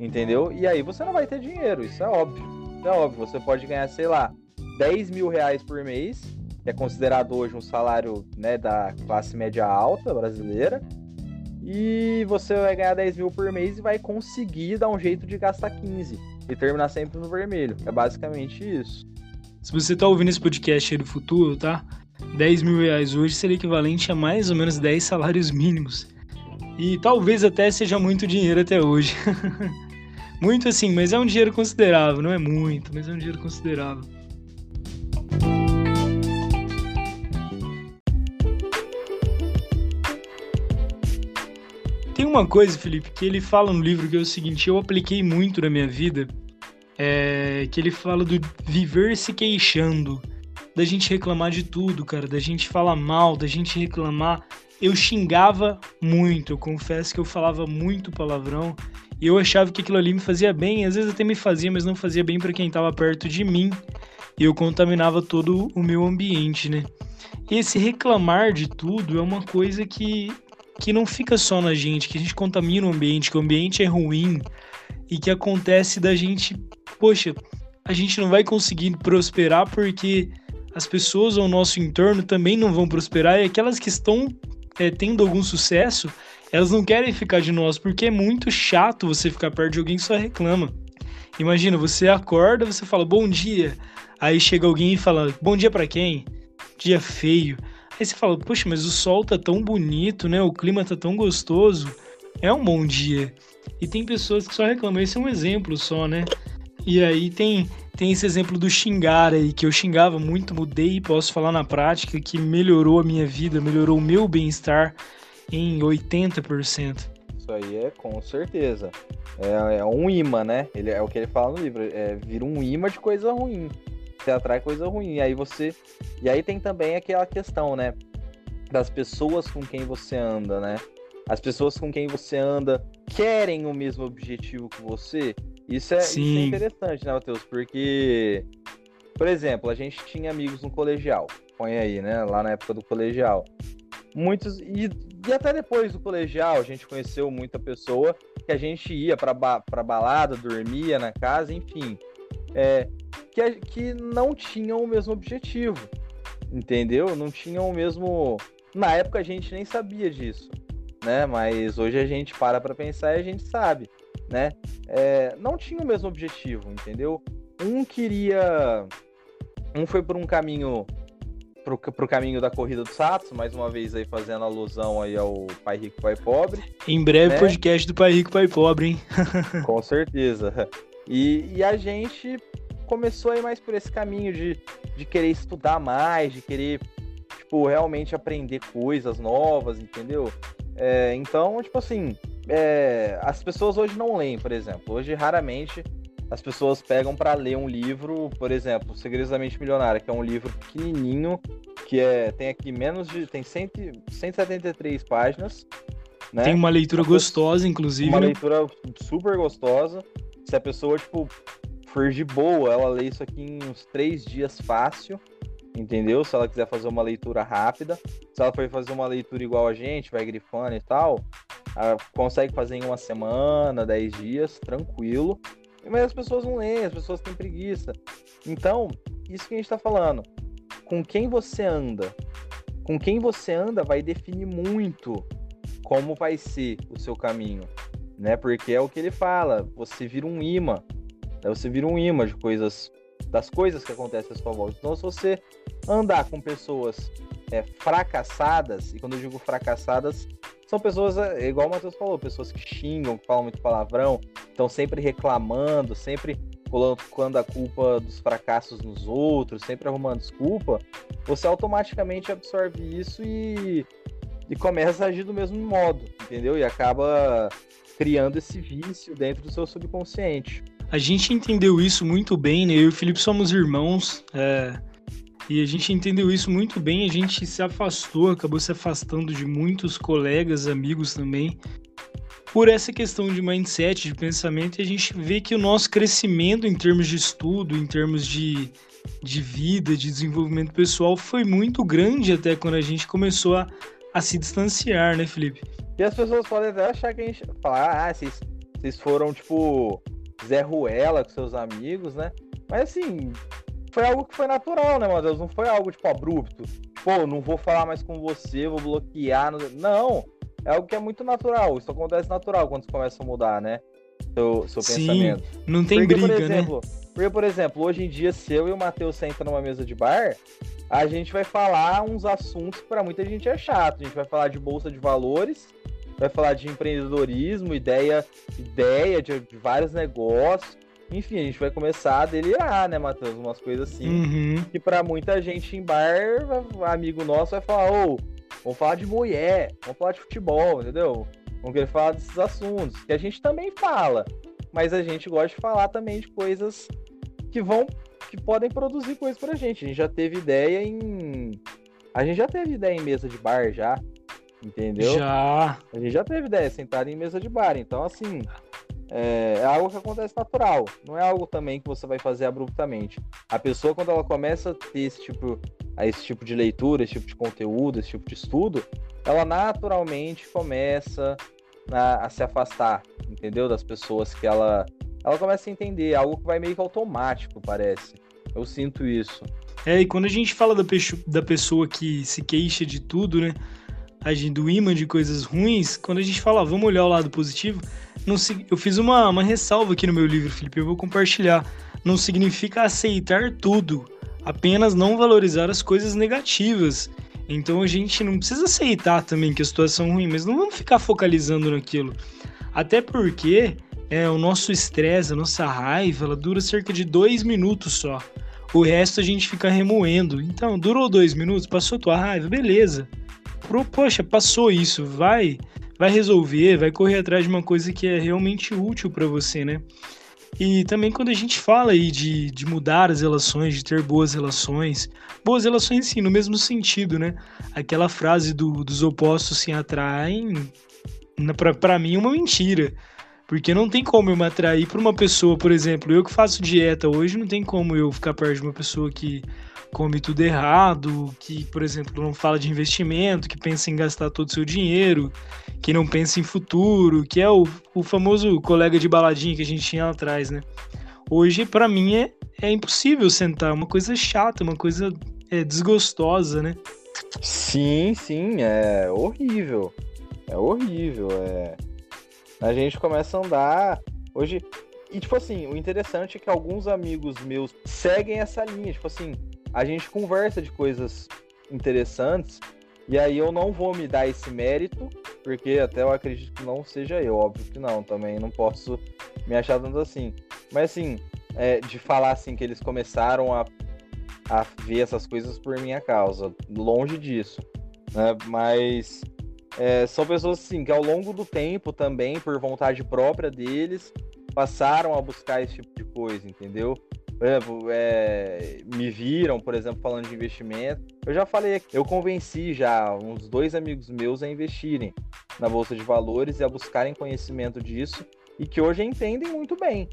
S2: Entendeu? E aí você não vai ter dinheiro, isso é óbvio. Isso é óbvio. Você pode ganhar, sei lá, 10 mil reais por mês, que é considerado hoje um salário né, da classe média alta brasileira e você vai ganhar 10 mil por mês e vai conseguir dar um jeito de gastar 15 e terminar sempre no vermelho. É basicamente isso.
S1: Se você tá ouvindo esse podcast aí do futuro, tá? 10 mil reais hoje seria equivalente a mais ou menos 10 salários mínimos. E talvez até seja muito dinheiro até hoje. muito assim, mas é um dinheiro considerável, não é muito, mas é um dinheiro considerável. Tem uma coisa, Felipe, que ele fala no livro que é o seguinte: eu apliquei muito na minha vida, é, que ele fala do viver se queixando, da gente reclamar de tudo, cara, da gente falar mal, da gente reclamar. Eu xingava muito, eu confesso que eu falava muito palavrão e eu achava que aquilo ali me fazia bem, às vezes até me fazia, mas não fazia bem para quem estava perto de mim e eu contaminava todo o meu ambiente, né? Esse reclamar de tudo é uma coisa que que não fica só na gente, que a gente contamina o ambiente, que o ambiente é ruim e que acontece da gente, poxa, a gente não vai conseguir prosperar porque as pessoas ao nosso entorno também não vão prosperar e aquelas que estão é, tendo algum sucesso, elas não querem ficar de nós porque é muito chato você ficar perto de alguém que só reclama. Imagina, você acorda, você fala bom dia, aí chega alguém e fala bom dia para quem? Dia feio. Aí você fala, poxa, mas o sol tá tão bonito, né? O clima tá tão gostoso. É um bom dia. E tem pessoas que só reclamam. Esse é um exemplo só, né? E aí tem, tem esse exemplo do xingar aí, que eu xingava muito, mudei e posso falar na prática que melhorou a minha vida, melhorou o meu bem-estar em 80%.
S2: Isso aí é com certeza. É, é um imã, né? Ele, é o que ele fala no livro. É, vira um imã de coisa ruim você atrai coisa ruim. E aí você. E aí tem também aquela questão, né? Das pessoas com quem você anda, né? As pessoas com quem você anda querem o mesmo objetivo que você. Isso é, isso é interessante, né, Matheus? Porque, por exemplo, a gente tinha amigos no colegial. Põe aí, né? Lá na época do colegial. Muitos. E, e até depois do colegial, a gente conheceu muita pessoa que a gente ia pra, ba pra balada, dormia na casa, enfim. É, que, que não tinham o mesmo objetivo, entendeu? Não tinham o mesmo. Na época a gente nem sabia disso, né? Mas hoje a gente para para pensar e a gente sabe, né? É, não tinha o mesmo objetivo, entendeu? Um queria. Um foi por um caminho pro, pro caminho da corrida do Satos, mais uma vez aí fazendo alusão aí ao Pai Rico, Pai Pobre.
S1: Em breve, né? podcast do Pai Rico, Pai Pobre, hein?
S2: Com certeza. E, e a gente começou a ir mais por esse caminho de, de querer estudar mais, de querer, tipo, realmente aprender coisas novas, entendeu? É, então, tipo assim, é, as pessoas hoje não leem, por exemplo. Hoje, raramente, as pessoas pegam para ler um livro, por exemplo, Segredos da Mente Milionária, que é um livro pequenininho, que é, tem aqui menos de. tem 100, 173 páginas. Né?
S1: Tem uma leitura gostosa, inclusive.
S2: Uma
S1: né?
S2: leitura super gostosa. Se a pessoa, tipo, for de boa, ela lê isso aqui em uns três dias fácil, entendeu? Se ela quiser fazer uma leitura rápida. Se ela for fazer uma leitura igual a gente, vai grifando e tal, ela consegue fazer em uma semana, dez dias, tranquilo. Mas as pessoas não leem, as pessoas têm preguiça. Então, isso que a gente está falando. Com quem você anda? Com quem você anda vai definir muito como vai ser o seu caminho, né? Porque é o que ele fala, você vira um imã, né? você vira um imã de coisas, das coisas que acontecem à sua volta. Então, se você andar com pessoas é, fracassadas, e quando eu digo fracassadas, são pessoas, é, igual o Matheus falou, pessoas que xingam, que falam muito palavrão, estão sempre reclamando, sempre colocando a culpa dos fracassos nos outros, sempre arrumando desculpa, você automaticamente absorve isso e, e começa a agir do mesmo modo, entendeu? E acaba criando esse vício dentro do seu subconsciente.
S1: A gente entendeu isso muito bem, né? Eu e o Felipe somos irmãos. É... E a gente entendeu isso muito bem, a gente se afastou, acabou se afastando de muitos colegas, amigos também, por essa questão de mindset, de pensamento, e a gente vê que o nosso crescimento em termos de estudo, em termos de, de vida, de desenvolvimento pessoal, foi muito grande até quando a gente começou a, a se distanciar, né, Felipe?
S2: E as pessoas podem até achar que a gente. Falar, ah, vocês, vocês foram, tipo, Zé Ruela com seus amigos, né? Mas assim, foi algo que foi natural, né, Matheus? Não foi algo, tipo, abrupto. Pô, não vou falar mais com você, vou bloquear. Não, é algo que é muito natural. Isso acontece natural quando você começa a mudar, né? Seu, seu
S1: Sim,
S2: pensamento.
S1: não tem
S2: porque,
S1: briga,
S2: por
S1: né?
S2: exemplo, Porque, por exemplo, hoje em dia, se eu e o Matheus sentam numa mesa de bar, a gente vai falar uns assuntos que pra muita gente é chato. A gente vai falar de bolsa de valores, vai falar de empreendedorismo, ideia, ideia de, de vários negócios. Enfim, a gente vai começar a delirar, né, Matheus? Umas coisas assim.
S1: Uhum.
S2: Que pra muita gente em bar, amigo nosso vai falar, ô, vamos falar de mulher, vamos falar de futebol, entendeu? Vamos querer falar desses assuntos, que a gente também fala, mas a gente gosta de falar também de coisas que vão, que podem produzir coisas pra gente. A gente já teve ideia em. A gente já teve ideia em mesa de bar já, entendeu?
S1: Já.
S2: A gente já teve ideia sentado em mesa de bar, então assim. É, é algo que acontece natural, não é algo também que você vai fazer abruptamente. A pessoa, quando ela começa a ter esse tipo, esse tipo de leitura, esse tipo de conteúdo, esse tipo de estudo, ela naturalmente começa a, a se afastar, entendeu? Das pessoas que ela. Ela começa a entender, algo que vai meio que automático, parece. Eu sinto isso.
S1: É, e quando a gente fala da, da pessoa que se queixa de tudo, né? Agindo imã de coisas ruins, quando a gente fala, vamos olhar o lado positivo, não, eu fiz uma, uma ressalva aqui no meu livro, Felipe, eu vou compartilhar. Não significa aceitar tudo, apenas não valorizar as coisas negativas. Então a gente não precisa aceitar também que a situação é ruim, mas não vamos ficar focalizando naquilo. Até porque é, o nosso estresse, a nossa raiva, ela dura cerca de dois minutos só. O resto a gente fica remoendo. Então, durou dois minutos, passou tua raiva, beleza. Poxa, passou isso, vai vai resolver, vai correr atrás de uma coisa que é realmente útil para você, né? E também quando a gente fala aí de, de mudar as relações, de ter boas relações, boas relações sim, no mesmo sentido, né? Aquela frase do, dos opostos se atraem, para mim é uma mentira. Porque não tem como eu me atrair para uma pessoa, por exemplo, eu que faço dieta hoje, não tem como eu ficar perto de uma pessoa que come tudo errado, que, por exemplo, não fala de investimento, que pensa em gastar todo o seu dinheiro, que não pensa em futuro, que é o, o famoso colega de baladinha que a gente tinha lá atrás, né? Hoje, para mim, é, é impossível sentar, é uma coisa chata, uma coisa é, desgostosa, né?
S2: Sim, sim, é horrível. É horrível. É... A gente começa a andar. Hoje. E, tipo assim, o interessante é que alguns amigos meus seguem essa linha. Tipo assim, a gente conversa de coisas interessantes e aí eu não vou me dar esse mérito, porque até eu acredito que não seja eu, óbvio que não, também não posso me achar tanto assim. Mas assim, é, de falar assim que eles começaram a, a ver essas coisas por minha causa, longe disso. Né? Mas é, são pessoas assim que ao longo do tempo também, por vontade própria deles, passaram a buscar esse tipo de coisa, entendeu? Por exemplo, é, me viram, por exemplo, falando de investimento. Eu já falei, eu convenci já uns dois amigos meus a investirem na Bolsa de Valores e a buscarem conhecimento disso e que hoje entendem muito bem.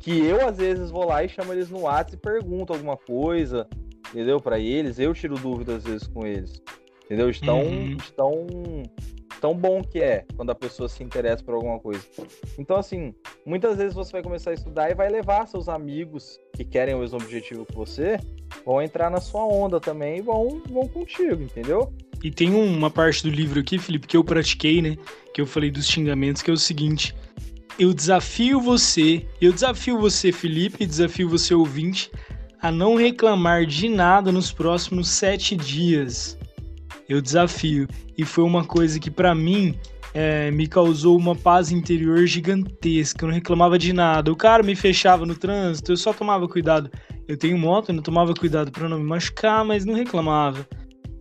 S2: Que eu, às vezes, vou lá e chamo eles no WhatsApp e pergunto alguma coisa, entendeu? Para eles, eu tiro dúvidas às vezes com eles, entendeu? Estão, uhum. estão tão bom que é quando a pessoa se interessa por alguma coisa. Então, assim, muitas vezes você vai começar a estudar e vai levar seus amigos que querem o mesmo objetivo que você, vão entrar na sua onda também e vão, vão contigo, entendeu?
S1: E tem uma parte do livro aqui, Felipe, que eu pratiquei, né? Que eu falei dos xingamentos, que é o seguinte: eu desafio você, eu desafio você, Felipe, desafio você, ouvinte, a não reclamar de nada nos próximos sete dias. Eu desafio. E foi uma coisa que, para mim, é, me causou uma paz interior gigantesca. Eu não reclamava de nada. O cara me fechava no trânsito, eu só tomava cuidado. Eu tenho moto, eu não tomava cuidado para não me machucar, mas não reclamava.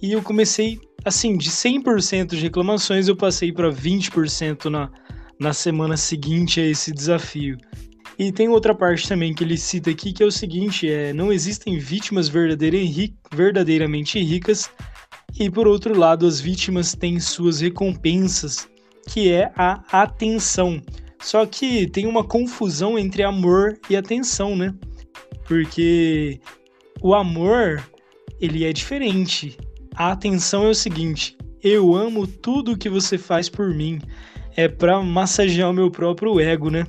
S1: E eu comecei, assim, de 100% de reclamações, eu passei para 20% na, na semana seguinte a esse desafio. E tem outra parte também que ele cita aqui que é o seguinte: é, não existem vítimas verdadeiramente ricas, e por outro lado, as vítimas têm suas recompensas, que é a atenção. Só que tem uma confusão entre amor e atenção, né? Porque o amor, ele é diferente. A atenção é o seguinte: eu amo tudo que você faz por mim é para massagear o meu próprio ego, né?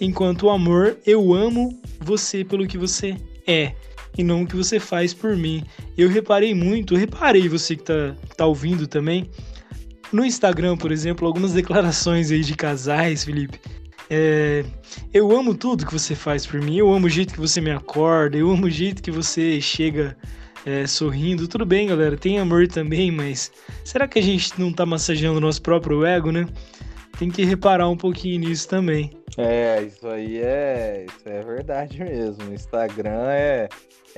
S1: Enquanto o amor, eu amo você pelo que você é e não o que você faz por mim. Eu reparei muito, reparei você que tá, tá ouvindo também, no Instagram, por exemplo, algumas declarações aí de casais, Felipe. É, eu amo tudo que você faz por mim, eu amo o jeito que você me acorda, eu amo o jeito que você chega é, sorrindo. Tudo bem, galera, tem amor também, mas será que a gente não tá massageando o nosso próprio ego, né? tem que reparar um pouquinho nisso também.
S2: É, isso aí é, isso é verdade mesmo. Instagram é,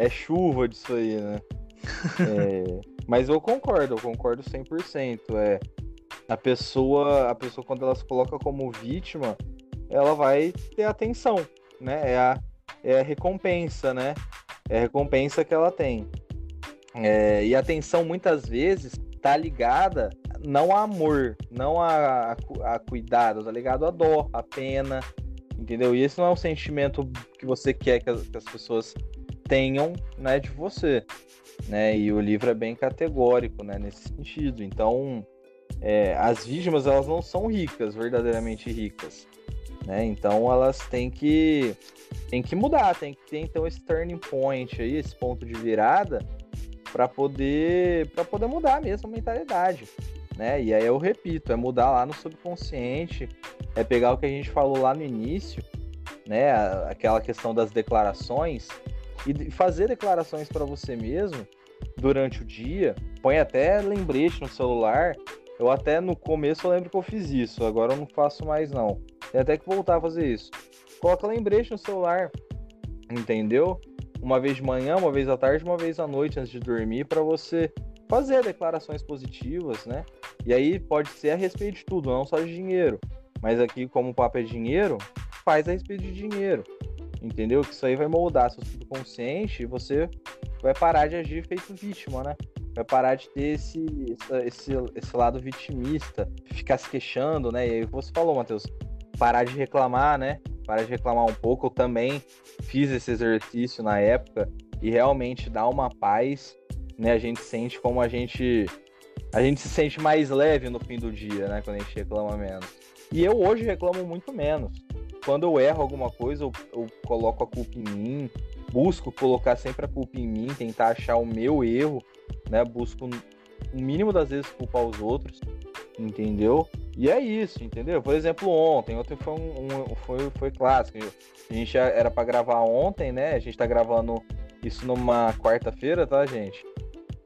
S2: é chuva disso aí, né? é, mas eu concordo, eu concordo 100%. É, a pessoa, a pessoa quando ela se coloca como vítima, ela vai ter atenção, né? É a, é a recompensa, né? É a recompensa que ela tem. É, e a atenção muitas vezes tá ligada não a amor, não a, a, a cuidado, tá ligado? A dó, a pena, entendeu? E esse não é um sentimento que você quer que as, que as pessoas tenham, né, de você, né? E o livro é bem categórico, né, nesse sentido. Então, é, as vítimas elas não são ricas, verdadeiramente ricas, né? Então elas têm que têm que mudar, tem que ter então esse turning point aí, esse ponto de virada para poder poder mudar mesmo a mentalidade, né? E aí eu repito, é mudar lá no subconsciente, é pegar o que a gente falou lá no início, né? Aquela questão das declarações e fazer declarações para você mesmo durante o dia. Põe até lembrete no celular. Eu até no começo eu lembro que eu fiz isso, agora eu não faço mais não. Tem até que voltar a fazer isso. Coloca lembrete no celular, entendeu? Uma vez de manhã, uma vez à tarde, uma vez à noite antes de dormir para você fazer declarações positivas, né? E aí pode ser a respeito de tudo, não só de dinheiro. Mas aqui, como o papo é dinheiro, faz a respeito de dinheiro. Entendeu? Que isso aí vai moldar seu subconsciente e você vai parar de agir feito vítima, né? Vai parar de ter esse, esse, esse lado vitimista, ficar se queixando, né? E aí você falou, Matheus, parar de reclamar, né? Parar de reclamar um pouco. Eu também fiz esse exercício na época e realmente dá uma paz né? A gente sente como a gente a gente se sente mais leve no fim do dia, né? Quando a gente reclama menos. E eu hoje reclamo muito menos. Quando eu erro alguma coisa, eu, eu coloco a culpa em mim, busco colocar sempre a culpa em mim, tentar achar o meu erro, né? Busco o mínimo das vezes culpar os outros, entendeu? E é isso, entendeu? Por exemplo, ontem, ontem foi um, um foi, foi clássico. A gente era para gravar ontem, né? A gente tá gravando isso numa quarta-feira, tá, gente?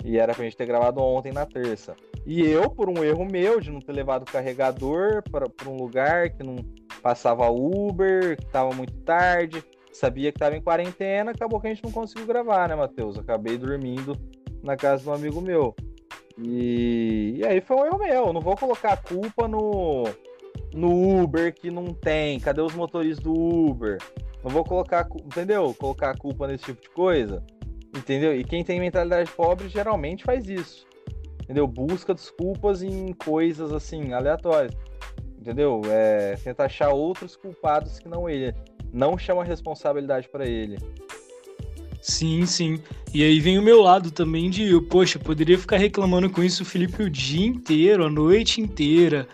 S2: E era pra gente ter gravado ontem na terça. E eu, por um erro meu de não ter levado o carregador para um lugar que não passava Uber, que tava muito tarde, sabia que tava em quarentena, acabou que a gente não conseguiu gravar, né, Matheus? Acabei dormindo na casa de um amigo meu. E, e aí foi um erro meu. não vou colocar a culpa no, no Uber que não tem? Cadê os motoristas do Uber? Não vou colocar, entendeu? Colocar a culpa nesse tipo de coisa. Entendeu? E quem tem mentalidade pobre geralmente faz isso. Entendeu? Busca desculpas em coisas assim, aleatórias. Entendeu? É, tenta achar outros culpados que não ele. Não chama responsabilidade para ele.
S1: Sim, sim. E aí vem o meu lado também de, poxa, poderia ficar reclamando com isso o Felipe o dia inteiro, a noite inteira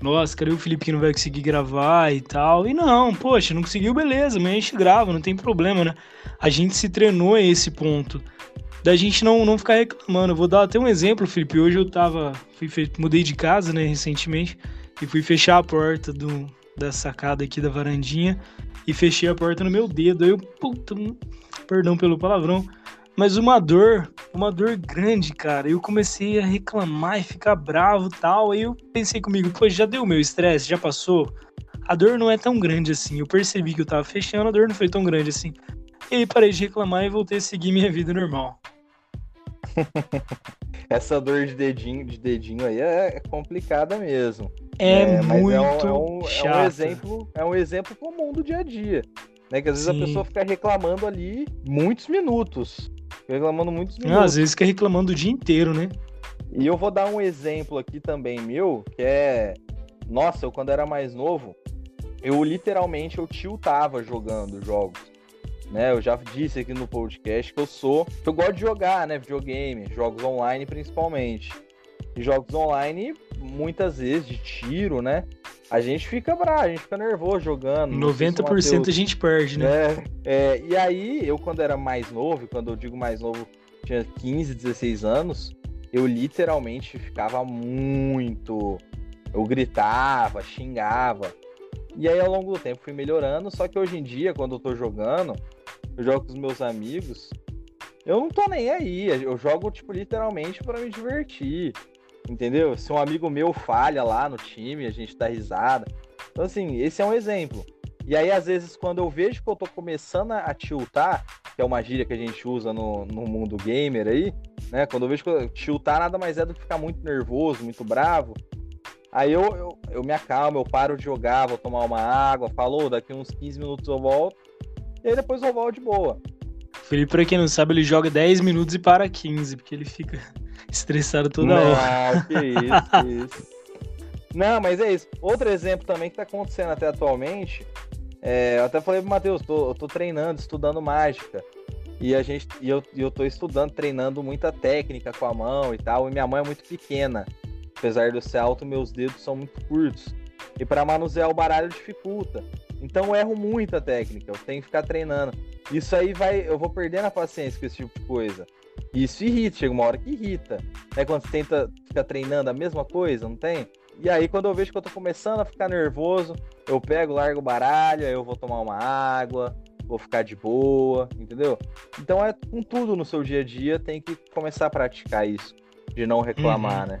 S1: nossa, cadê o Felipe que não vai conseguir gravar e tal? E não, poxa, não conseguiu, beleza, mas a gente grava, não tem problema, né? A gente se treinou a esse ponto. Da gente não, não ficar reclamando. Eu vou dar até um exemplo, Felipe. Hoje eu tava. Fui, mudei de casa, né, recentemente, e fui fechar a porta do, da sacada aqui da varandinha e fechei a porta no meu dedo. Aí eu, puta, perdão pelo palavrão, mas uma dor, uma dor grande, cara. Eu comecei a reclamar e ficar bravo tal. Aí eu pensei comigo, pô, já deu meu estresse, já passou. A dor não é tão grande assim. Eu percebi que eu tava fechando, a dor não foi tão grande assim. E aí parei de reclamar e voltei a seguir minha vida normal.
S2: Essa dor de dedinho, de dedinho aí é, é complicada mesmo.
S1: É, é muito é um, é
S2: um, é um exemplo, é um exemplo comum do dia a dia. Né? Que às vezes Sim. a pessoa fica reclamando ali muitos minutos reclamando muitos minutos.
S1: Ah, às vezes fica reclamando o dia inteiro, né?
S2: E eu vou dar um exemplo aqui também meu, que é. Nossa, eu quando era mais novo, eu literalmente eu tiltava jogando jogos. Né, eu já disse aqui no podcast que eu sou. Que eu gosto de jogar, né? Videogame, jogos online principalmente. E jogos online, muitas vezes, de tiro, né? a gente fica bravo, a gente fica nervoso jogando.
S1: 90% a gente perde, né?
S2: É, é, e aí, eu quando era mais novo, quando eu digo mais novo, tinha 15, 16 anos, eu literalmente ficava muito. Eu gritava, xingava. E aí, ao longo do tempo, fui melhorando. Só que hoje em dia, quando eu tô jogando, eu jogo com os meus amigos, eu não tô nem aí. Eu jogo, tipo, literalmente para me divertir entendeu? Se um amigo meu falha lá no time, a gente dá risada. Então, assim, esse é um exemplo. E aí, às vezes, quando eu vejo que eu tô começando a tiltar, que é uma gíria que a gente usa no, no mundo gamer aí, né? Quando eu vejo que tiltar nada mais é do que ficar muito nervoso, muito bravo. Aí eu, eu, eu me acalmo, eu paro de jogar, vou tomar uma água, falou, daqui uns 15 minutos eu volto. E aí depois volto de boa.
S1: Felipe, pra quem não sabe, ele joga 10 minutos e para 15, porque ele fica estressado toda não, hora.
S2: que isso, que isso. Não, mas é isso. Outro exemplo também que tá acontecendo até atualmente, é, eu até falei pro Matheus, tô, eu tô treinando, estudando mágica. E a gente, e eu, eu tô estudando, treinando muita técnica com a mão e tal. E minha mão é muito pequena. Apesar de eu ser alto, meus dedos são muito curtos. E para manusear o baralho dificulta. Então eu erro muita técnica, eu tenho que ficar treinando. Isso aí vai, eu vou perdendo a paciência com esse tipo de coisa. Isso irrita, chega uma hora que irrita. É quando você tenta ficar treinando a mesma coisa, não tem? E aí, quando eu vejo que eu tô começando a ficar nervoso, eu pego, largo o baralho, aí eu vou tomar uma água, vou ficar de boa, entendeu? Então é com tudo no seu dia a dia, tem que começar a praticar isso, de não reclamar, uhum. né?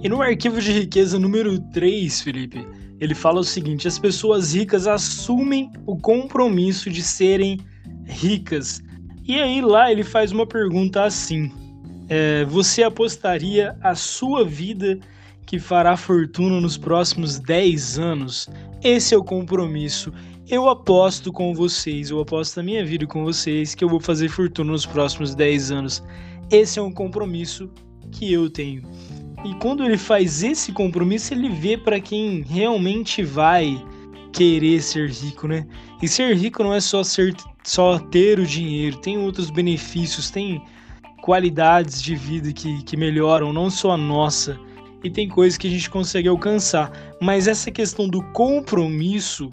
S1: E no arquivo de riqueza número 3, Felipe, ele fala o seguinte: as pessoas ricas assumem o compromisso de serem ricas. E aí lá ele faz uma pergunta assim: é, você apostaria a sua vida que fará fortuna nos próximos 10 anos? Esse é o compromisso. Eu aposto com vocês, eu aposto a minha vida com vocês que eu vou fazer fortuna nos próximos 10 anos. Esse é um compromisso que eu tenho. E quando ele faz esse compromisso, ele vê para quem realmente vai querer ser rico, né? E ser rico não é só ser só ter o dinheiro, tem outros benefícios, tem qualidades de vida que, que melhoram, não só a nossa, e tem coisas que a gente consegue alcançar. Mas essa questão do compromisso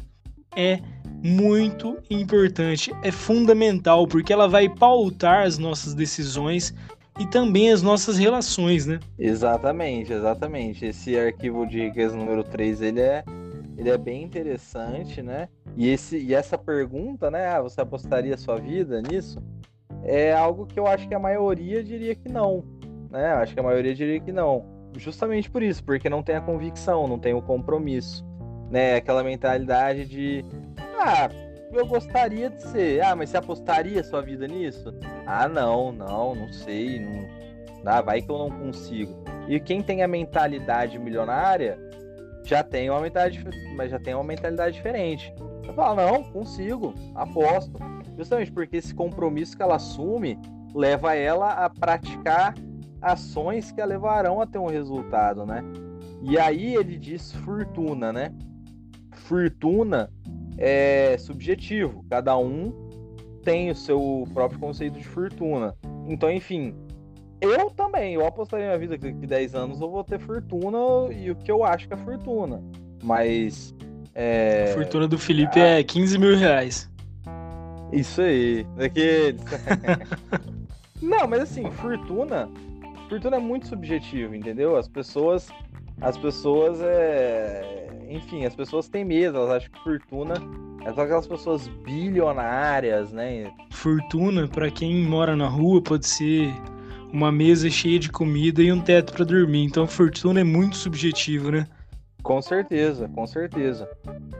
S1: é muito importante, é fundamental, porque ela vai pautar as nossas decisões e também as nossas relações, né?
S2: Exatamente, exatamente. Esse arquivo de riqueza número 3, ele é, ele é bem interessante, né? E, esse, e essa pergunta, né? Ah, você apostaria sua vida nisso? É algo que eu acho que a maioria diria que não, né? Acho que a maioria diria que não. Justamente por isso, porque não tem a convicção, não tem o compromisso, né? Aquela mentalidade de, ah, eu gostaria de ser. Ah, mas você apostaria sua vida nisso? Ah, não, não, não sei. Não... Ah, vai que eu não consigo. E quem tem a mentalidade milionária já tem uma mentalidade, mas já tem uma mentalidade diferente. Você fala, não, consigo, aposto. Justamente porque esse compromisso que ela assume leva ela a praticar ações que a levarão a ter um resultado, né? E aí ele diz fortuna, né? Fortuna é subjetivo, cada um tem o seu próprio conceito de fortuna. Então, enfim, eu também, eu apostaria na vida que daqui 10 anos eu vou ter fortuna e o que eu acho que é fortuna. Mas. É...
S1: A fortuna do Felipe ah, é 15 mil reais.
S2: Isso aí, daqueles. Não, mas assim, fortuna fortuna é muito subjetivo, entendeu? As pessoas. As pessoas é. Enfim, as pessoas têm medo, elas acham que fortuna é só aquelas pessoas bilionárias, né?
S1: Fortuna, para quem mora na rua, pode ser uma mesa cheia de comida e um teto para dormir. Então, fortuna é muito subjetivo, né?
S2: Com certeza, com certeza.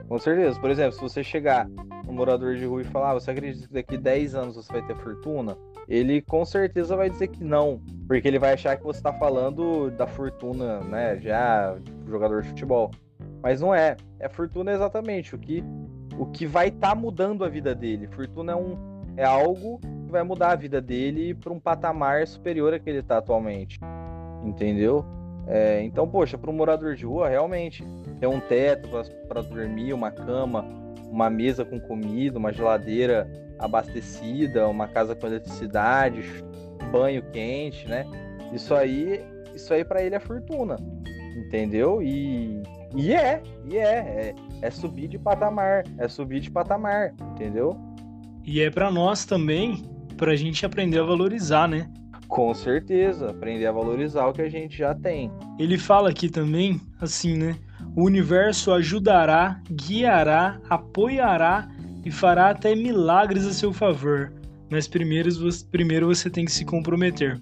S2: Com certeza. Por exemplo, se você chegar um morador de rua e falar, ah, você acredita que daqui 10 anos você vai ter fortuna? ele com certeza vai dizer que não, porque ele vai achar que você está falando da fortuna, né, já jogador de futebol. Mas não é. É fortuna exatamente o que o que vai estar tá mudando a vida dele. Fortuna é um é algo que vai mudar a vida dele para um patamar superior a que ele está atualmente. Entendeu? É, então, poxa, para um morador de rua, realmente, ter um teto para dormir, uma cama, uma mesa com comida, uma geladeira abastecida, uma casa com eletricidade, banho quente, né? Isso aí, isso aí para ele é fortuna, entendeu? E, e é, e é, é, é subir de patamar, é subir de patamar, entendeu?
S1: E é para nós também, para a gente aprender a valorizar, né?
S2: Com certeza, aprender a valorizar o que a gente já tem.
S1: Ele fala aqui também, assim, né? O universo ajudará, guiará, apoiará e fará até milagres a seu favor. Mas primeiro, primeiro você tem que se comprometer.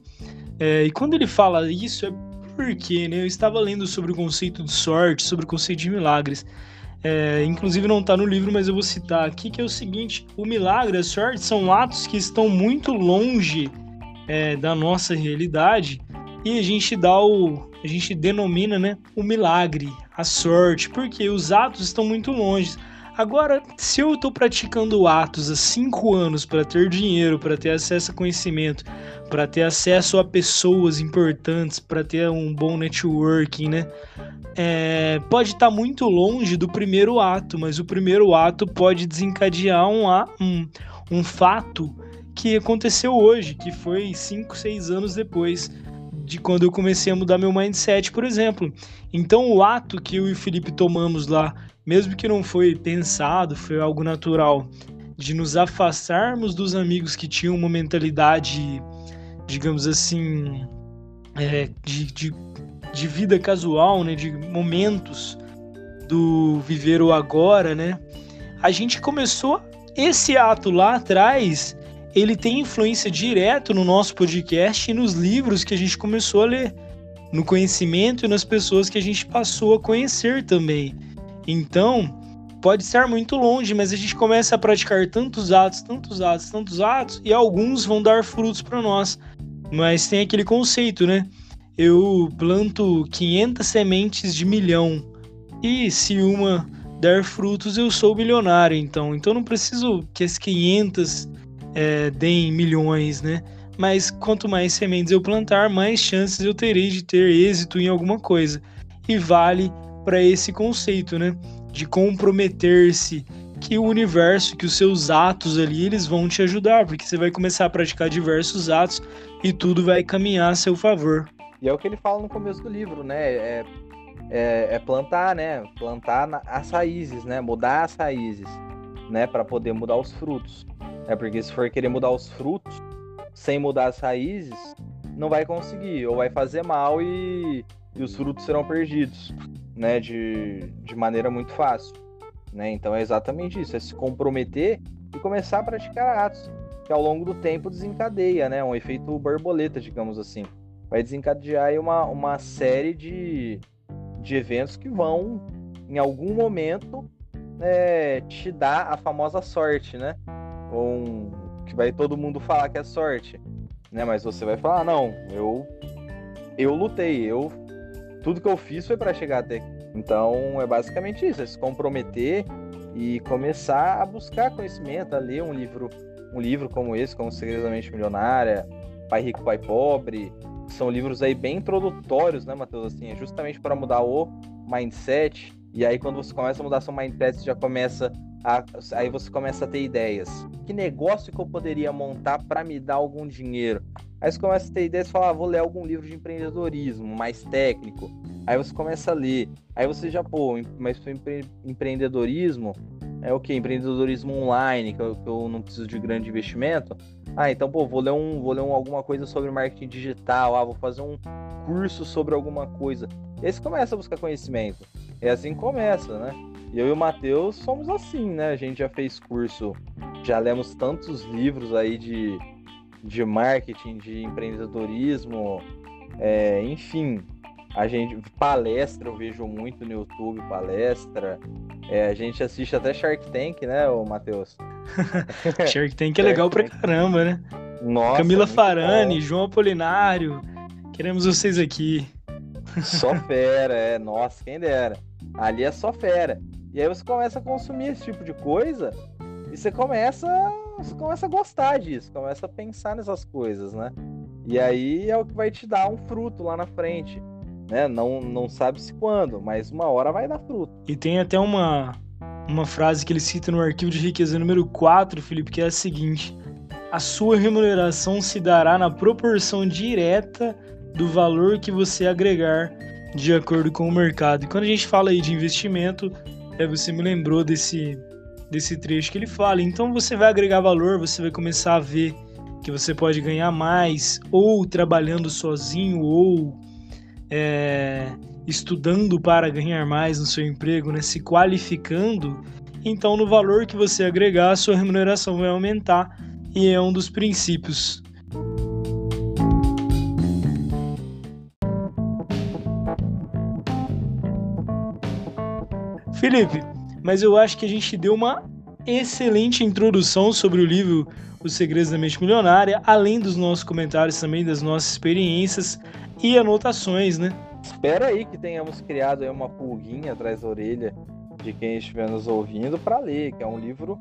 S1: É, e quando ele fala isso, é porque né, eu estava lendo sobre o conceito de sorte, sobre o conceito de milagres. É, inclusive não está no livro, mas eu vou citar aqui, que é o seguinte: o milagre, a sorte, são atos que estão muito longe é, da nossa realidade e a gente dá o. a gente denomina né, o milagre, a sorte, porque os atos estão muito longe. Agora, se eu estou praticando atos há cinco anos para ter dinheiro, para ter acesso a conhecimento, para ter acesso a pessoas importantes, para ter um bom networking, né? É, pode estar tá muito longe do primeiro ato, mas o primeiro ato pode desencadear um, um, um fato que aconteceu hoje, que foi cinco, seis anos depois de quando eu comecei a mudar meu mindset, por exemplo. Então, o ato que eu e o Felipe tomamos lá mesmo que não foi pensado, foi algo natural, de nos afastarmos dos amigos que tinham uma mentalidade, digamos assim, é, de, de, de vida casual, né, de momentos do viver o agora, né? A gente começou esse ato lá atrás, ele tem influência direta no nosso podcast e nos livros que a gente começou a ler, no conhecimento e nas pessoas que a gente passou a conhecer também. Então, pode estar muito longe, mas a gente começa a praticar tantos atos, tantos atos, tantos atos, e alguns vão dar frutos para nós. Mas tem aquele conceito, né? Eu planto 500 sementes de milhão, e se uma der frutos, eu sou bilionário, então. Então não preciso que as 500 é, deem milhões, né? Mas quanto mais sementes eu plantar, mais chances eu terei de ter êxito em alguma coisa. E vale para esse conceito, né? De comprometer-se que o universo, que os seus atos ali, eles vão te ajudar, porque você vai começar a praticar diversos atos e tudo vai caminhar a seu favor.
S2: E é o que ele fala no começo do livro, né? É, é, é plantar, né? Plantar as raízes, né? Mudar as raízes, né? Para poder mudar os frutos. É porque se for querer mudar os frutos sem mudar as raízes, não vai conseguir, ou vai fazer mal e, e os frutos serão perdidos né, de, de maneira muito fácil. Né? Então é exatamente isso, é se comprometer e começar a praticar atos, que ao longo do tempo desencadeia, né? Um efeito borboleta, digamos assim. Vai desencadear uma, uma série de, de eventos que vão, em algum momento, é, te dar a famosa sorte, né? Um, que vai todo mundo falar que é sorte, né? Mas você vai falar, não, eu eu lutei, eu tudo que eu fiz foi para chegar até aqui. Então é basicamente isso, é se comprometer e começar a buscar conhecimento, a ler um livro, um livro como esse, como Segredos da Mente Milionária, Pai Rico, Pai Pobre, são livros aí bem introdutórios, né, Matheus? Assim, é justamente para mudar o mindset. E aí, quando você começa a mudar seu mindset, você já começa a. Aí você começa a ter ideias. Que negócio que eu poderia montar para me dar algum dinheiro? Aí você começa a ter ideias e fala, ah, vou ler algum livro de empreendedorismo mais técnico. Aí você começa a ler. Aí você já, pô, mas empre empreendedorismo é o que? Empreendedorismo online, que eu, que eu, não preciso de grande investimento. Ah, então, pô, vou ler, um, vou ler um, alguma coisa sobre marketing digital, ah, vou fazer um curso sobre alguma coisa. Esse começa a buscar conhecimento. É assim que começa, né? E eu e o Matheus somos assim, né? A gente já fez curso, já lemos tantos livros aí de, de marketing, de empreendedorismo, é, enfim, a gente palestra, eu vejo muito no YouTube palestra. É, a gente assiste até Shark Tank, né, o Matheus?
S1: Shark Tank é legal pra caramba, né? Nossa, Camila Farani, bom. João Apolinário. Queremos vocês aqui.
S2: Só fera, é. Nossa, quem dera. Ali é só fera. E aí você começa a consumir esse tipo de coisa e você começa, você começa a gostar disso, começa a pensar nessas coisas, né? E aí é o que vai te dar um fruto lá na frente né? Não, não sabe-se quando, mas uma hora vai dar fruto.
S1: E tem até uma, uma frase que ele cita no arquivo de riqueza número 4, Felipe, que é a seguinte: A sua remuneração se dará na proporção direta do valor que você agregar de acordo com o mercado. E quando a gente fala aí de investimento, é, você me lembrou desse, desse trecho que ele fala. Então você vai agregar valor, você vai começar a ver que você pode ganhar mais, ou trabalhando sozinho, ou é, estudando para ganhar mais no seu emprego, né, se qualificando, então no valor que você agregar, a sua remuneração vai aumentar e é um dos princípios. Felipe, mas eu acho que a gente deu uma excelente introdução sobre o livro Os Segredos da Mente Milionária, além dos nossos comentários também das nossas experiências e anotações, né?
S2: Espera aí que tenhamos criado uma pulguinha atrás da orelha de quem estiver nos ouvindo para ler, que é um livro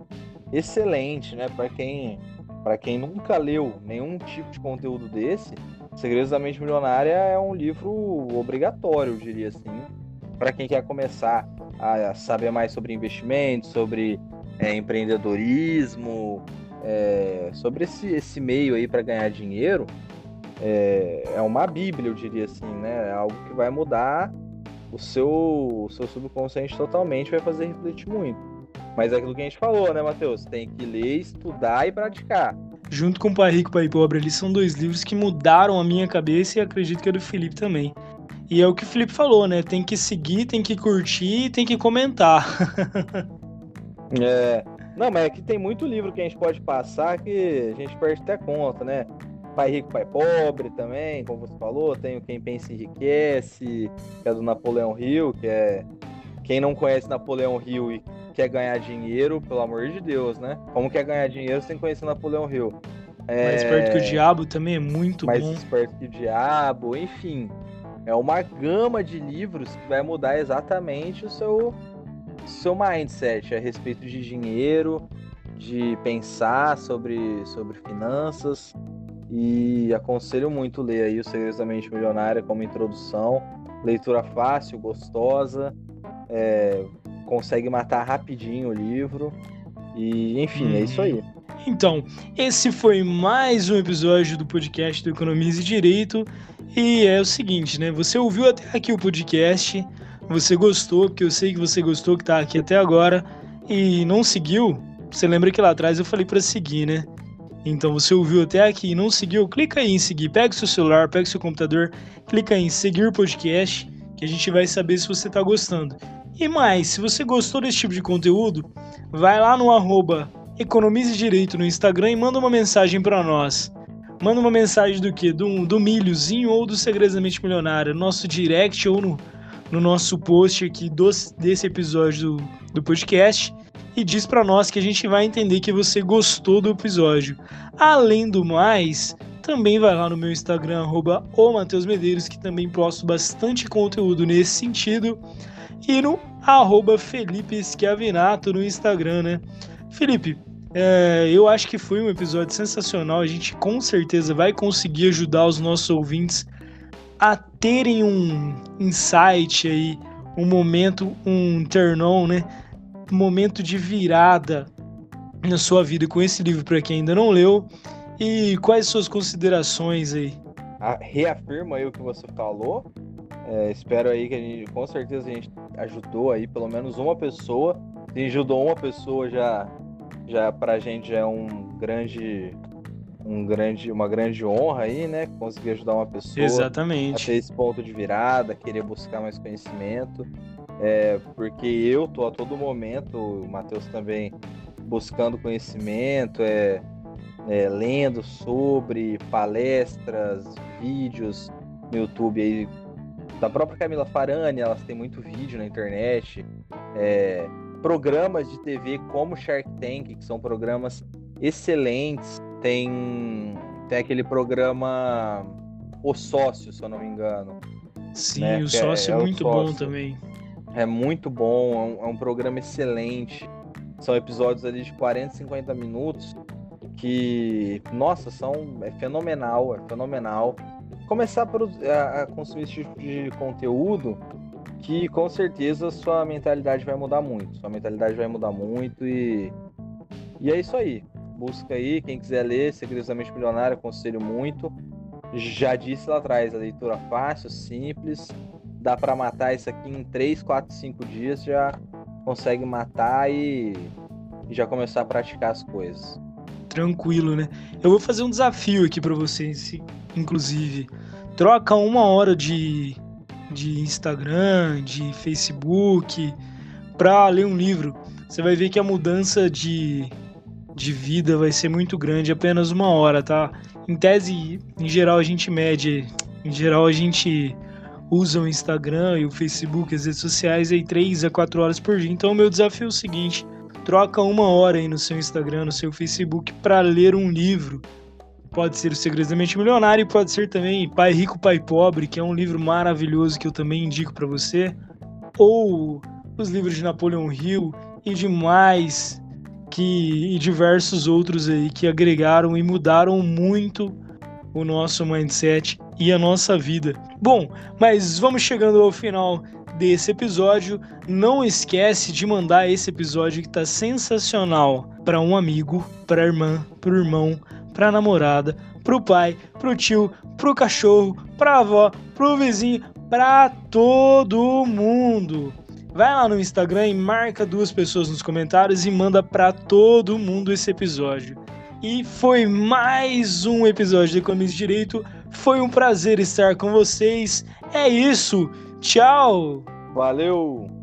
S2: excelente, né? Para quem para quem nunca leu nenhum tipo de conteúdo desse, Segredos da Mente Milionária é um livro obrigatório, eu diria assim, para quem quer começar a saber mais sobre investimentos, sobre é, empreendedorismo, é, sobre esse, esse meio aí para ganhar dinheiro é, é uma bíblia, eu diria assim, né? É algo que vai mudar o seu, o seu subconsciente totalmente, vai fazer refletir muito. Mas é aquilo que a gente falou, né, Matheus? Tem que ler, estudar e praticar.
S1: Junto com Pai Rico, Pai Pobre, eles são dois livros que mudaram a minha cabeça e acredito que é do Felipe também. E é o que o Felipe falou, né? Tem que seguir, tem que curtir, tem que comentar.
S2: é. Não, mas é que tem muito livro que a gente pode passar que a gente perde até conta, né? Pai Rico, Pai Pobre também, como você falou. Tem o Quem Pensa Enriquece, que é do Napoleão Hill, que é. Quem não conhece Napoleão Hill e quer ganhar dinheiro, pelo amor de Deus, né? Como quer ganhar dinheiro sem conhecer Napoleão Hill?
S1: É... Mais esperto que o diabo também é muito
S2: Mais
S1: bom.
S2: Mais esperto que o diabo, enfim. É uma gama de livros que vai mudar exatamente o seu, seu mindset a respeito de dinheiro, de pensar sobre, sobre finanças. E aconselho muito ler aí o Segredos da Mente Milionária como introdução. Leitura fácil, gostosa, é, consegue matar rapidinho o livro. E, enfim, hum. é isso aí.
S1: Então, esse foi mais um episódio do podcast do Economize Direito. E é o seguinte, né? Você ouviu até aqui o podcast, você gostou, porque eu sei que você gostou que tá aqui até agora, e não seguiu, você lembra que lá atrás eu falei para seguir, né? Então você ouviu até aqui e não seguiu, clica aí em seguir, pega seu celular, pega seu computador, clica em seguir o podcast, que a gente vai saber se você está gostando. E mais, se você gostou desse tipo de conteúdo, vai lá no arroba Economize Direito no Instagram e manda uma mensagem para nós. Manda uma mensagem do que? Do, do milhozinho ou do Segredos da Mente Milionária, nosso direct ou no, no nosso post aqui dos, desse episódio do, do podcast e diz para nós que a gente vai entender que você gostou do episódio. Além do mais, também vai lá no meu Instagram, arroba Medeiros, que também posto bastante conteúdo nesse sentido. E no arroba Felipe Schiavinato no Instagram, né? Felipe, é, eu acho que foi um episódio sensacional. A gente com certeza vai conseguir ajudar os nossos ouvintes a terem um insight aí, um momento, um turn on, né? Um momento de virada na sua vida com esse livro para quem ainda não leu. E quais suas considerações aí?
S2: Reafirma aí o que você falou. É, espero aí que a gente, com certeza a gente ajudou aí pelo menos uma pessoa. Se ajudou uma pessoa já já pra gente já é um grande um grande uma grande honra aí, né? Conseguir ajudar uma pessoa
S1: Exatamente.
S2: a ter esse ponto de virada, querer buscar mais conhecimento. É, porque eu tô a todo momento, o Matheus também buscando conhecimento, é, é, lendo sobre palestras, vídeos no YouTube aí da própria Camila Farani, elas têm muito vídeo na internet. É, programas de TV como Shark Tank, que são programas excelentes. Tem, tem aquele programa O Sócio, se eu não me engano.
S1: Sim, né? o Sócio é, é, é muito sócio. bom também.
S2: É muito bom, é um, é um, programa excelente. São episódios ali de 40, 50 minutos que, nossa, são é fenomenal, é fenomenal. Começar a, a consumir esse tipo de conteúdo que com certeza sua mentalidade vai mudar muito. Sua mentalidade vai mudar muito e. E é isso aí. Busca aí, quem quiser ler, Segredosamente Milionário, aconselho muito. Já disse lá atrás, a leitura fácil, simples. Dá para matar isso aqui em 3, 4, 5 dias, já consegue matar e, e já começar a praticar as coisas.
S1: Tranquilo, né? Eu vou fazer um desafio aqui para vocês, inclusive. Troca uma hora de de Instagram, de Facebook, para ler um livro. Você vai ver que a mudança de, de vida vai ser muito grande, apenas uma hora, tá? Em tese, em geral a gente mede, em geral a gente usa o Instagram e o Facebook, as redes sociais aí 3 a 4 horas por dia. Então o meu desafio é o seguinte, troca uma hora aí no seu Instagram, no seu Facebook para ler um livro Pode ser O Segredo da Mente Milionária e pode ser também Pai Rico, Pai Pobre, que é um livro maravilhoso que eu também indico para você. Ou os livros de Napoleão Hill e demais que e diversos outros aí que agregaram e mudaram muito o nosso mindset e a nossa vida. Bom, mas vamos chegando ao final desse episódio. Não esquece de mandar esse episódio que está sensacional para um amigo, para irmã, para o irmão, pra namorada, pro pai, pro tio, pro cachorro, pra avó, pro vizinho, pra todo mundo. Vai lá no Instagram e marca duas pessoas nos comentários e manda pra todo mundo esse episódio. E foi mais um episódio do Economia Direito. Foi um prazer estar com vocês. É isso. Tchau.
S2: Valeu.